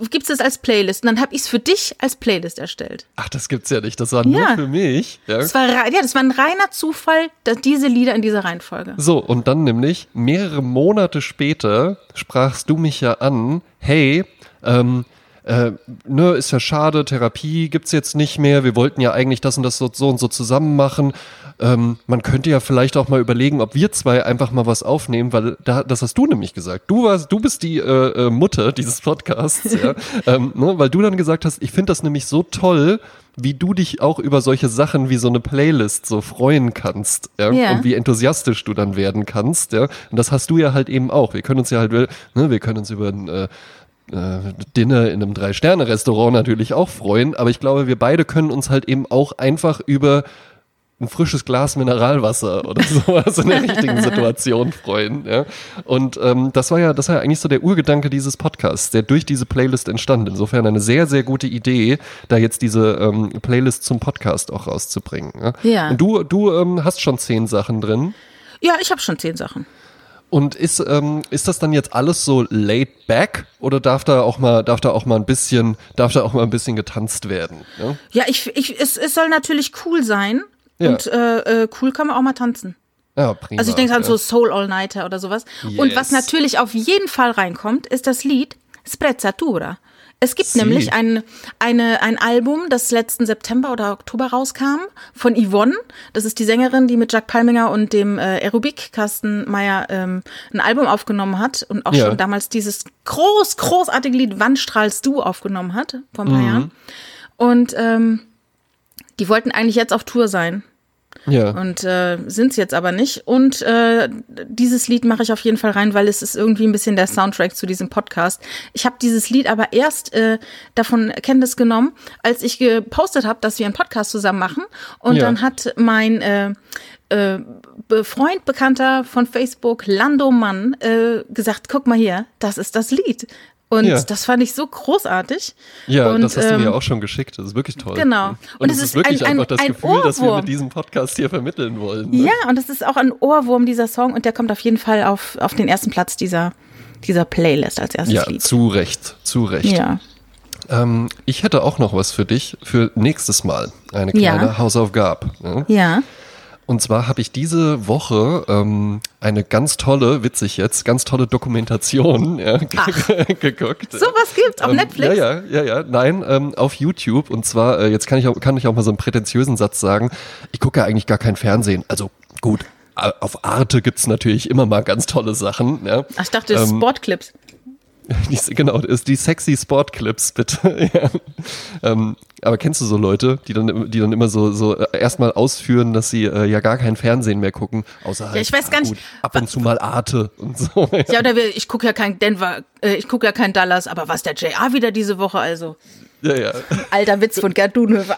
Speaker 2: gibt es das als Playlist? Und dann habe ich es für dich als Playlist erstellt.
Speaker 1: Ach, das gibt's ja nicht. Das war nur für mich.
Speaker 2: Ja. Das war, ja, das war ein reiner Zufall, dass diese Lieder in dieser Reihenfolge.
Speaker 1: So, und dann nämlich mehrere Monate später sprachst du mich ja an, hey, ähm, äh, ne, ist ja schade, Therapie gibt's jetzt nicht mehr, wir wollten ja eigentlich das und das so, so und so zusammen machen. Ähm, man könnte ja vielleicht auch mal überlegen, ob wir zwei einfach mal was aufnehmen, weil da, das hast du nämlich gesagt. Du warst, du bist die äh, äh Mutter dieses Podcasts, ja, [LAUGHS] ähm, ne, weil du dann gesagt hast, ich finde das nämlich so toll, wie du dich auch über solche Sachen wie so eine Playlist so freuen kannst ja? ja. und wie enthusiastisch du dann werden kannst. Ja? Und das hast du ja halt eben auch. Wir können uns ja halt, ne, wir können uns über ein äh, äh, Dinner in einem Drei-Sterne-Restaurant natürlich auch freuen, aber ich glaube, wir beide können uns halt eben auch einfach über ein frisches Glas Mineralwasser oder [LAUGHS] sowas in der richtigen Situation freuen. Ja? Und ähm, das war ja, das war ja eigentlich so der Urgedanke dieses Podcasts, der durch diese Playlist entstand. Insofern eine sehr, sehr gute Idee, da jetzt diese ähm, Playlist zum Podcast auch rauszubringen. Ja. ja. Und du, du ähm, hast schon zehn Sachen drin.
Speaker 2: Ja, ich habe schon zehn Sachen.
Speaker 1: Und ist, ähm, ist das dann jetzt alles so laid back oder darf da auch mal, darf da auch mal ein bisschen, darf da auch mal ein bisschen getanzt werden?
Speaker 2: Ja, ja ich, ich, es, es soll natürlich cool sein. Ja. Und äh, äh, cool kann man auch mal tanzen. Ja, prima. Also ich denke an ja. so Soul All Nighter oder sowas. Yes. Und was natürlich auf jeden Fall reinkommt, ist das Lied Sprezzatura. Es gibt Sie. nämlich ein, eine, ein Album, das letzten September oder Oktober rauskam, von Yvonne. Das ist die Sängerin, die mit Jack Palminger und dem äh, Aerobik Carsten Meyer ähm, ein Album aufgenommen hat und auch ja. schon damals dieses groß, großartige Lied Wann strahlst du aufgenommen hat, vor ein paar mhm. Jahren. Und ähm, die wollten eigentlich jetzt auf Tour sein. Ja. Und äh, sind es jetzt aber nicht. Und äh, dieses Lied mache ich auf jeden Fall rein, weil es ist irgendwie ein bisschen der Soundtrack zu diesem Podcast. Ich habe dieses Lied aber erst äh, davon Kenntnis genommen, als ich gepostet habe, dass wir einen Podcast zusammen machen. Und ja. dann hat mein äh, äh, Freund, Bekannter von Facebook, Lando Mann, äh, gesagt, guck mal hier, das ist das Lied. Und ja. das fand ich so großartig.
Speaker 1: Ja,
Speaker 2: und,
Speaker 1: das hast du mir ähm, auch schon geschickt. Das ist wirklich toll.
Speaker 2: Genau.
Speaker 1: Und, und es ist wirklich ein, ein, einfach das Gefühl, Ohrwurm. dass wir mit diesem Podcast hier vermitteln wollen.
Speaker 2: Ne? Ja, und es ist auch ein Ohrwurm, dieser Song. Und der kommt auf jeden Fall auf, auf den ersten Platz dieser, dieser Playlist als erstes
Speaker 1: ja,
Speaker 2: Lied.
Speaker 1: Ja, zu Recht, zu Recht. Ja. Ähm, ich hätte auch noch was für dich für nächstes Mal. Eine kleine ja. Hausaufgabe.
Speaker 2: Ne? Ja.
Speaker 1: Und zwar habe ich diese Woche ähm, eine ganz tolle, witzig jetzt, ganz tolle Dokumentation [LAUGHS] ja, [LAUGHS] geguckt.
Speaker 2: So was gibt's auf ähm, Netflix?
Speaker 1: Ja, ja, ja, ja. Nein, ähm, auf YouTube. Und zwar, äh, jetzt kann ich, auch, kann ich auch mal so einen prätentiösen Satz sagen. Ich gucke ja eigentlich gar kein Fernsehen. Also gut, auf Arte gibt's natürlich immer mal ganz tolle Sachen. Ja.
Speaker 2: Ach, ich dachte, ähm, Sportclips. [LAUGHS]
Speaker 1: Die, genau, ist die sexy Sportclips, bitte. [LAUGHS] ja. ähm, aber kennst du so Leute, die dann, die dann immer so, so äh, erstmal ausführen, dass sie äh, ja gar kein Fernsehen mehr gucken, außer halt,
Speaker 2: ja, ich weiß gar nicht, gut,
Speaker 1: ab und zu mal Arte und so. [LAUGHS]
Speaker 2: Ja, ja oder ich gucke ja kein Denver, äh, ich gucke ja kein Dallas, aber was der JR wieder diese Woche, also.
Speaker 1: Ja, ja.
Speaker 2: Alter Witz von Gerd Dunhöfer.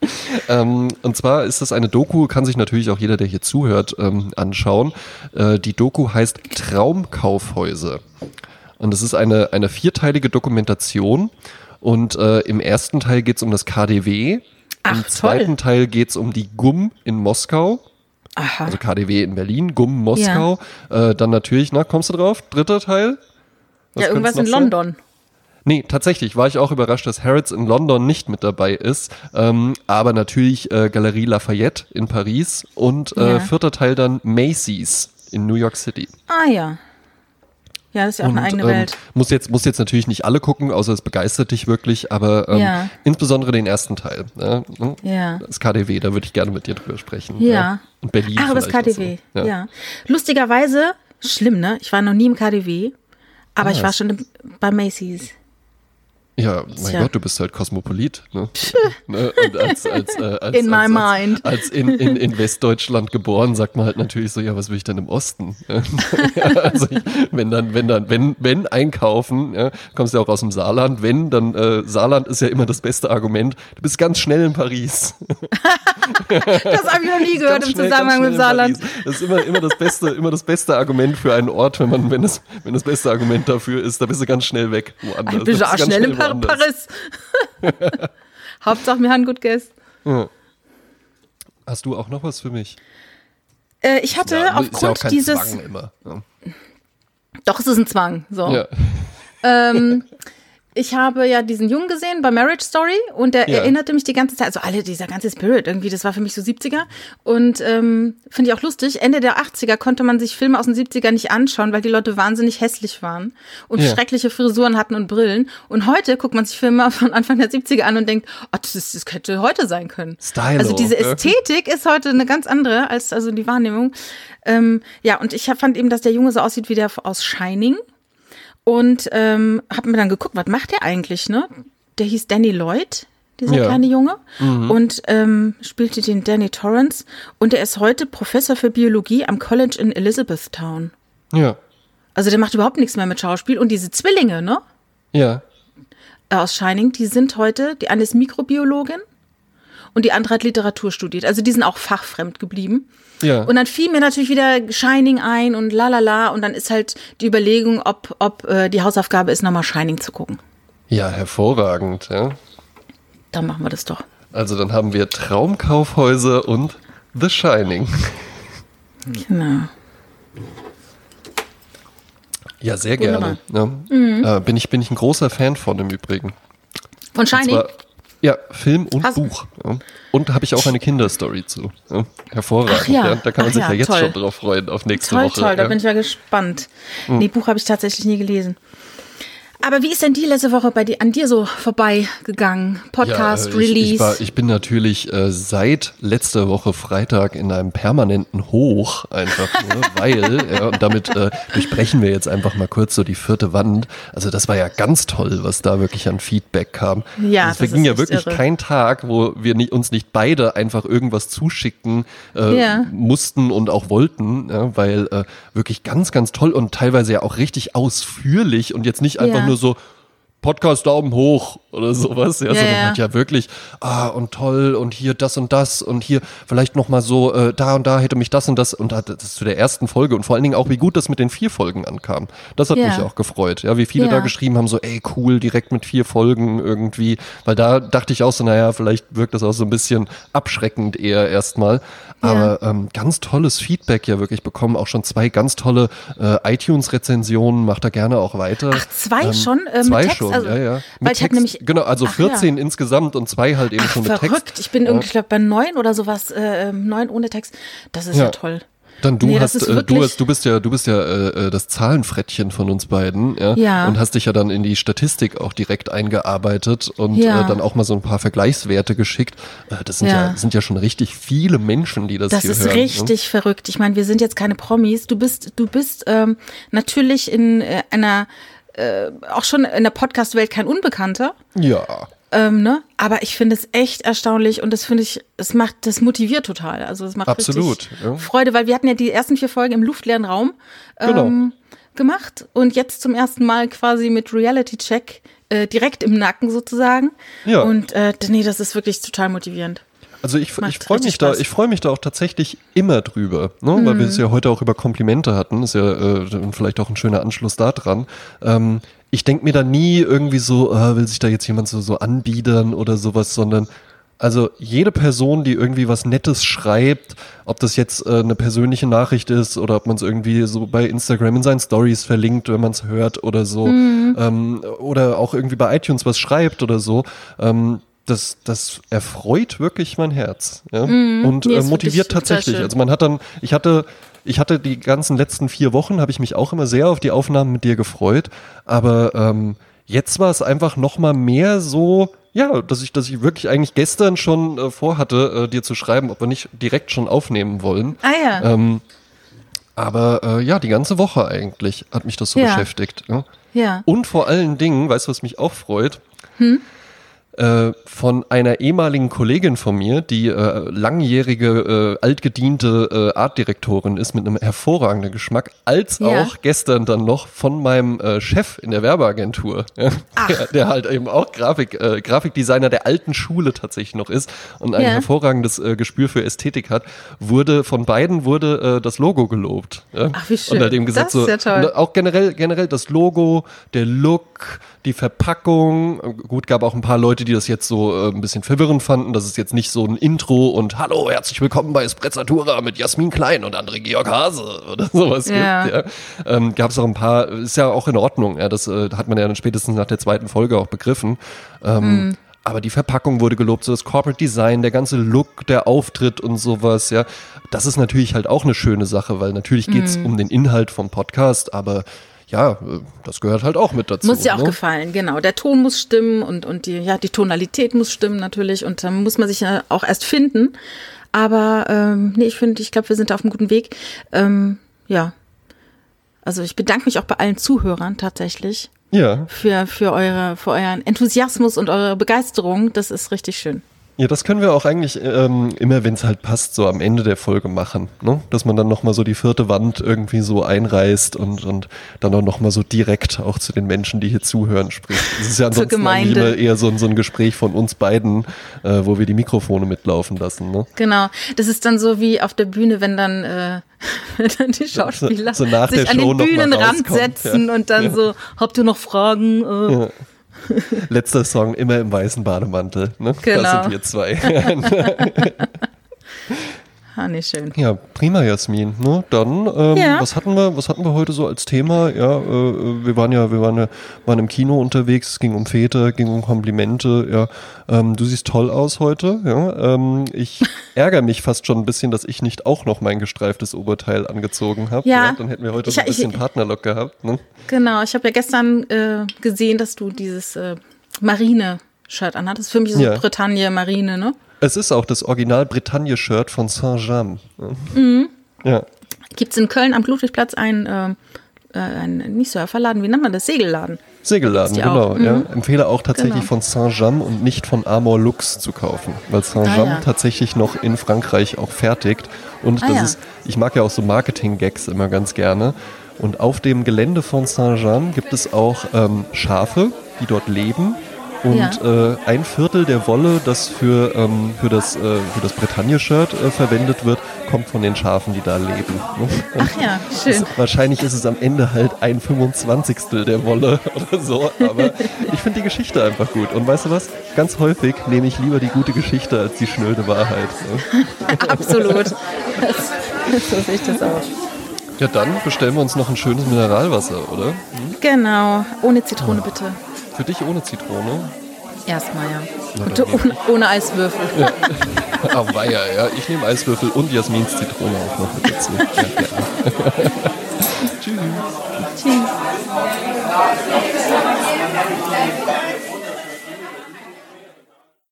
Speaker 2: [LAUGHS]
Speaker 1: ähm, und zwar ist das eine Doku, kann sich natürlich auch jeder, der hier zuhört, ähm, anschauen. Äh, die Doku heißt Traumkaufhäuser. Und es ist eine, eine vierteilige Dokumentation. Und äh, im ersten Teil geht es um das KDW. Ach, Im zweiten toll. Teil geht es um die GUM in Moskau. Aha. Also KDW in Berlin, GUM Moskau. Ja. Äh, dann natürlich, na, kommst du drauf? Dritter Teil?
Speaker 2: Was ja, irgendwas in London.
Speaker 1: Nee, tatsächlich war ich auch überrascht, dass Harrods in London nicht mit dabei ist. Ähm, aber natürlich äh, Galerie Lafayette in Paris und äh, ja. vierter Teil dann Macy's in New York City.
Speaker 2: Ah ja. Ja, das ist ja auch und, eine eigene ähm, Welt.
Speaker 1: Muss jetzt, muss jetzt natürlich nicht alle gucken, außer es begeistert dich wirklich, aber ähm, ja. insbesondere den ersten Teil. Ne? Ja. Das KDW, da würde ich gerne mit dir drüber sprechen.
Speaker 2: Ja. ja.
Speaker 1: Und Berlin.
Speaker 2: Ach, das KDW. So. Ja. ja. Lustigerweise, schlimm, ne? Ich war noch nie im KDW, aber ah, ich war schon bei Macy's.
Speaker 1: Ja, mein ja. Gott, du bist halt Kosmopolit. Ne? [LAUGHS] ne?
Speaker 2: Als, als, äh, als, in my mind.
Speaker 1: Als, in, in, in Westdeutschland geboren, sagt man halt natürlich so, ja, was will ich denn im Osten? [LAUGHS] also ich, wenn dann, wenn dann, wenn, wenn einkaufen, ja, kommst du ja auch aus dem Saarland, wenn, dann äh, Saarland ist ja immer das beste Argument. Du bist ganz schnell in Paris. [LAUGHS]
Speaker 2: das habe ich noch nie gehört im schnell, Zusammenhang mit Saarland.
Speaker 1: Das ist immer, immer das beste, immer das beste Argument für einen Ort, wenn man, wenn das, wenn das beste Argument dafür ist, da bist du ganz schnell weg woanders.
Speaker 2: Bist du auch schnell in Paris? Paris. [LAUGHS] Hauptsache, wir haben gut gegessen. Ja.
Speaker 1: Hast du auch noch was für mich?
Speaker 2: Äh, ich hatte ja, aufgrund ja dieses. Zwang immer. Ja. Doch, es ist ein Zwang. So. Ja. Ähm, [LAUGHS] ich habe ja diesen Jungen gesehen bei Marriage Story und der ja. erinnerte mich die ganze Zeit, also alle, dieser ganze Spirit irgendwie, das war für mich so 70er und ähm, finde ich auch lustig. Ende der 80er konnte man sich Filme aus den 70er nicht anschauen, weil die Leute wahnsinnig hässlich waren und ja. schreckliche Frisuren hatten und Brillen. Und heute guckt man sich Filme von Anfang der 70er an und denkt, oh, das, das könnte heute sein können.
Speaker 1: Stylo.
Speaker 2: Also diese Ästhetik ist heute eine ganz andere als also die Wahrnehmung. Ähm, ja, und ich fand eben, dass der Junge so aussieht wie der aus Shining und ähm, habe mir dann geguckt, was macht der eigentlich, ne? Der hieß Danny Lloyd, dieser ja. kleine Junge, mhm. und ähm, spielte den Danny Torrance. Und er ist heute Professor für Biologie am College in Elizabethtown.
Speaker 1: Ja.
Speaker 2: Also der macht überhaupt nichts mehr mit Schauspiel. Und diese Zwillinge, ne?
Speaker 1: Ja.
Speaker 2: Aus Shining, die sind heute, die eine ist Mikrobiologin und die andere hat Literatur studiert. Also die sind auch fachfremd geblieben.
Speaker 1: Ja.
Speaker 2: Und dann fiel mir natürlich wieder Shining ein und lalala. Und dann ist halt die Überlegung, ob, ob äh, die Hausaufgabe ist, nochmal Shining zu gucken.
Speaker 1: Ja, hervorragend, ja.
Speaker 2: Dann machen wir das doch.
Speaker 1: Also dann haben wir Traumkaufhäuser und The Shining.
Speaker 2: Genau.
Speaker 1: Ja, sehr gerne. Ja. Mhm. Äh, bin, ich, bin ich ein großer Fan von im Übrigen.
Speaker 2: Von Shining?
Speaker 1: Ja, Film und Hast Buch. Ja. Und habe ich auch eine Kinderstory zu. Ja, hervorragend.
Speaker 2: Ja.
Speaker 1: Da kann man Ach sich ja, jetzt toll. schon drauf freuen, auf nächste
Speaker 2: toll,
Speaker 1: Woche.
Speaker 2: Toll, toll, da bin ich ja gespannt. Mhm. Nee, Buch habe ich tatsächlich nie gelesen. Aber wie ist denn die letzte Woche bei dir, an dir so vorbeigegangen? Podcast,
Speaker 1: ja,
Speaker 2: äh, Release?
Speaker 1: Ich, war, ich, bin natürlich äh, seit letzter Woche Freitag in einem permanenten Hoch einfach nur, [LAUGHS] weil, ja, und damit äh, durchbrechen wir jetzt einfach mal kurz so die vierte Wand. Also das war ja ganz toll, was da wirklich an Feedback kam.
Speaker 2: Ja,
Speaker 1: also es ging ja wirklich irre. kein Tag, wo wir nicht, uns nicht beide einfach irgendwas zuschicken äh, ja. mussten und auch wollten, ja, weil äh, wirklich ganz, ganz toll und teilweise ja auch richtig ausführlich und jetzt nicht einfach nur so, Podcast Daumen hoch oder sowas. Ja, ja, sondern ja. halt ja wirklich, ah, und toll und hier das und das und hier vielleicht nochmal so, äh, da und da hätte mich das und das und das zu der ersten Folge und vor allen Dingen auch, wie gut das mit den vier Folgen ankam. Das hat ja. mich auch gefreut. Ja, wie viele da geschrieben haben, so, ey, cool, direkt mit vier Folgen irgendwie, weil da dachte ich auch so, naja, vielleicht wirkt das auch so ein bisschen abschreckend eher erstmal. Aber ähm, ganz tolles Feedback ja wirklich bekommen, auch schon zwei ganz tolle äh, iTunes-Rezensionen, macht da gerne auch weiter.
Speaker 2: Ach, zwei ähm, schon?
Speaker 1: Äh, zwei Text, schon, also, ja, ja.
Speaker 2: Mit weil ich Text, nämlich,
Speaker 1: genau, also 14 ja. insgesamt und zwei halt eben Ach, schon mit
Speaker 2: verrückt.
Speaker 1: Text.
Speaker 2: Verrückt, ich bin irgendwie, ich glaube, bei neun oder sowas, äh, ähm, neun ohne Text. Das ist ja, ja toll.
Speaker 1: Dann du nee, hast, äh, du hast, du bist ja, du bist ja äh, äh, das Zahlenfrettchen von uns beiden, ja?
Speaker 2: ja.
Speaker 1: Und hast dich ja dann in die Statistik auch direkt eingearbeitet und ja. äh, dann auch mal so ein paar Vergleichswerte geschickt. Äh, das sind ja. ja. sind ja schon richtig viele Menschen, die das, das hier hören.
Speaker 2: Das ist ne? richtig ne? verrückt. Ich meine, wir sind jetzt keine Promis. Du bist, du bist ähm, natürlich in äh, einer äh, auch schon in der Podcast-Welt kein Unbekannter.
Speaker 1: Ja.
Speaker 2: Ähm, ne? Aber ich finde es echt erstaunlich und das finde ich, es macht, das motiviert total. Also es macht
Speaker 1: Absolut,
Speaker 2: ja. Freude, weil wir hatten ja die ersten vier Folgen im luftleeren Raum genau. ähm, gemacht und jetzt zum ersten Mal quasi mit Reality Check äh, direkt im Nacken sozusagen.
Speaker 1: Ja.
Speaker 2: Und äh, nee, das ist wirklich total motivierend.
Speaker 1: Also ich, ich freue mich Spaß. da, ich freue mich da auch tatsächlich immer drüber, ne? Mhm. weil wir es ja heute auch über Komplimente hatten, ist ja äh, vielleicht auch ein schöner Anschluss da dran. Ähm, ich denke mir da nie irgendwie so, äh, will sich da jetzt jemand so, so anbiedern oder sowas, sondern also jede Person, die irgendwie was Nettes schreibt, ob das jetzt äh, eine persönliche Nachricht ist oder ob man es irgendwie so bei Instagram in seinen Stories verlinkt, wenn man es hört oder so, mhm. ähm, oder auch irgendwie bei iTunes was schreibt oder so, ähm, das, das erfreut wirklich mein Herz ja? Mm, und nee, äh, motiviert tatsächlich. Also man hat dann, ich hatte, ich hatte die ganzen letzten vier Wochen, habe ich mich auch immer sehr auf die Aufnahmen mit dir gefreut, aber ähm, jetzt war es einfach noch mal mehr so, ja, dass ich, dass ich wirklich eigentlich gestern schon äh, vorhatte, äh, dir zu schreiben, ob wir nicht direkt schon aufnehmen wollen.
Speaker 2: Ah ja.
Speaker 1: Ähm, aber äh, ja, die ganze Woche eigentlich hat mich das so ja. beschäftigt. Ja?
Speaker 2: ja.
Speaker 1: Und vor allen Dingen, weißt du, was mich auch freut?
Speaker 2: Hm?
Speaker 1: Äh, von einer ehemaligen Kollegin von mir, die äh, langjährige, äh, altgediente äh, Artdirektorin ist mit einem hervorragenden Geschmack, als ja. auch gestern dann noch von meinem äh, Chef in der Werbeagentur, [LAUGHS] ja, der, der, halt eben auch Grafik, äh, Grafikdesigner der alten Schule tatsächlich noch ist und ein ja. hervorragendes äh, Gespür für Ästhetik hat, wurde von beiden wurde äh, das Logo gelobt. Ja?
Speaker 2: Ach, wie schön.
Speaker 1: Und hat eben gesagt, das ist ja toll. auch generell, generell das Logo, der Look, die Verpackung. Gut, gab auch ein paar Leute, die das jetzt so äh, ein bisschen verwirrend fanden, dass es jetzt nicht so ein Intro und Hallo, herzlich willkommen bei Sprezzatura mit Jasmin Klein und André Georg Hase oder [LAUGHS] sowas ja. gibt. Ja. Ähm, gab es auch ein paar, ist ja auch in Ordnung. Ja, das äh, hat man ja dann spätestens nach der zweiten Folge auch begriffen. Ähm, mhm. Aber die Verpackung wurde gelobt, so das Corporate Design, der ganze Look, der Auftritt und sowas, ja. Das ist natürlich halt auch eine schöne Sache, weil natürlich geht's mhm. um den Inhalt vom Podcast, aber ja, äh, das gehört halt auch mit dazu.
Speaker 2: Muss ja auch ne? gefallen, genau. Der Ton muss stimmen und, und die, ja, die Tonalität muss stimmen natürlich und dann muss man sich ja auch erst finden. Aber ähm, nee, ich finde, ich glaube, wir sind da auf einem guten Weg. Ähm, ja. Also ich bedanke mich auch bei allen Zuhörern tatsächlich.
Speaker 1: Ja.
Speaker 2: Für, für, eure, für euren Enthusiasmus und eure Begeisterung. Das ist richtig schön.
Speaker 1: Ja, das können wir auch eigentlich ähm, immer, wenn es halt passt, so am Ende der Folge machen. Ne? Dass man dann nochmal so die vierte Wand irgendwie so einreißt und, und dann auch nochmal so direkt auch zu den Menschen, die hier zuhören, spricht. Das ist ja ansonsten immer eher so, so ein Gespräch von uns beiden, äh, wo wir die Mikrofone mitlaufen lassen. Ne?
Speaker 2: Genau. Das ist dann so wie auf der Bühne, wenn dann, äh, [LAUGHS] wenn dann die Schauspieler so, so sich an den Bühnenrand setzen ja. und dann ja. so, habt ihr noch Fragen? Äh, ja.
Speaker 1: Letzter Song immer im weißen Bademantel. Ne? Genau. Das sind wir zwei. [LAUGHS]
Speaker 2: Ah, nicht schön.
Speaker 1: Ja, prima, Jasmin. Ne? Dann, ähm, ja. was hatten wir, was hatten wir heute so als Thema? Ja, äh, wir waren ja, wir waren ja, waren im Kino unterwegs, es ging um Väter, ging um Komplimente, ja. Ähm, du siehst toll aus heute, ja. Ähm, ich [LAUGHS] ärgere mich fast schon ein bisschen, dass ich nicht auch noch mein gestreiftes Oberteil angezogen habe. Ja. ja. Dann hätten wir heute ich, so ein bisschen ich, Partnerlock gehabt. Ne?
Speaker 2: Genau, ich habe ja gestern äh, gesehen, dass du dieses äh, Marine-Shirt anhattest. Für mich so ja. Bretagne Marine, ne?
Speaker 1: Es ist auch das Original Bretagne-Shirt von Saint-Jean.
Speaker 2: Mhm. Ja. Gibt es in Köln am Ludwigplatz einen, äh, äh, einen, nicht Surferladen, wie nennt man das? Segelladen.
Speaker 1: Segelladen, genau. Mhm. Ja. Empfehle auch tatsächlich genau. von Saint-Jean und nicht von Amor Lux zu kaufen, weil Saint-Jean ah, ja. tatsächlich noch in Frankreich auch fertigt. Und ah, das ja. ist, ich mag ja auch so Marketing-Gags immer ganz gerne. Und auf dem Gelände von Saint-Jean gibt es auch ähm, Schafe, die dort leben und ja. äh, ein Viertel der Wolle, das für, ähm, für das, äh, für das Bretagne-Shirt äh, verwendet wird, kommt von den Schafen, die da leben. [LAUGHS]
Speaker 2: Ne? Ach ja, schön. Es,
Speaker 1: wahrscheinlich ist es am Ende halt ein 25. der Wolle [LAUGHS] oder so, aber [LAUGHS] ich finde die Geschichte einfach gut. Und weißt du was? Ganz häufig nehme ich lieber die gute Geschichte als die schnöde Wahrheit.
Speaker 2: Ne? Absolut. Das, so sehe ich das auch.
Speaker 1: Ja, dann bestellen wir uns noch ein schönes Mineralwasser, oder?
Speaker 2: Hm? Genau, ohne Zitrone bitte.
Speaker 1: Für dich ohne Zitrone?
Speaker 2: Erstmal, ja. Und ohne, ohne, Eiswürfel. Ja. [LAUGHS]
Speaker 1: Ah, weia, ja. Ich nehme Eiswürfel und Jasmins Zitrone auch noch mit dazu. Ja, [LAUGHS]
Speaker 2: Tschüss. Tschüss.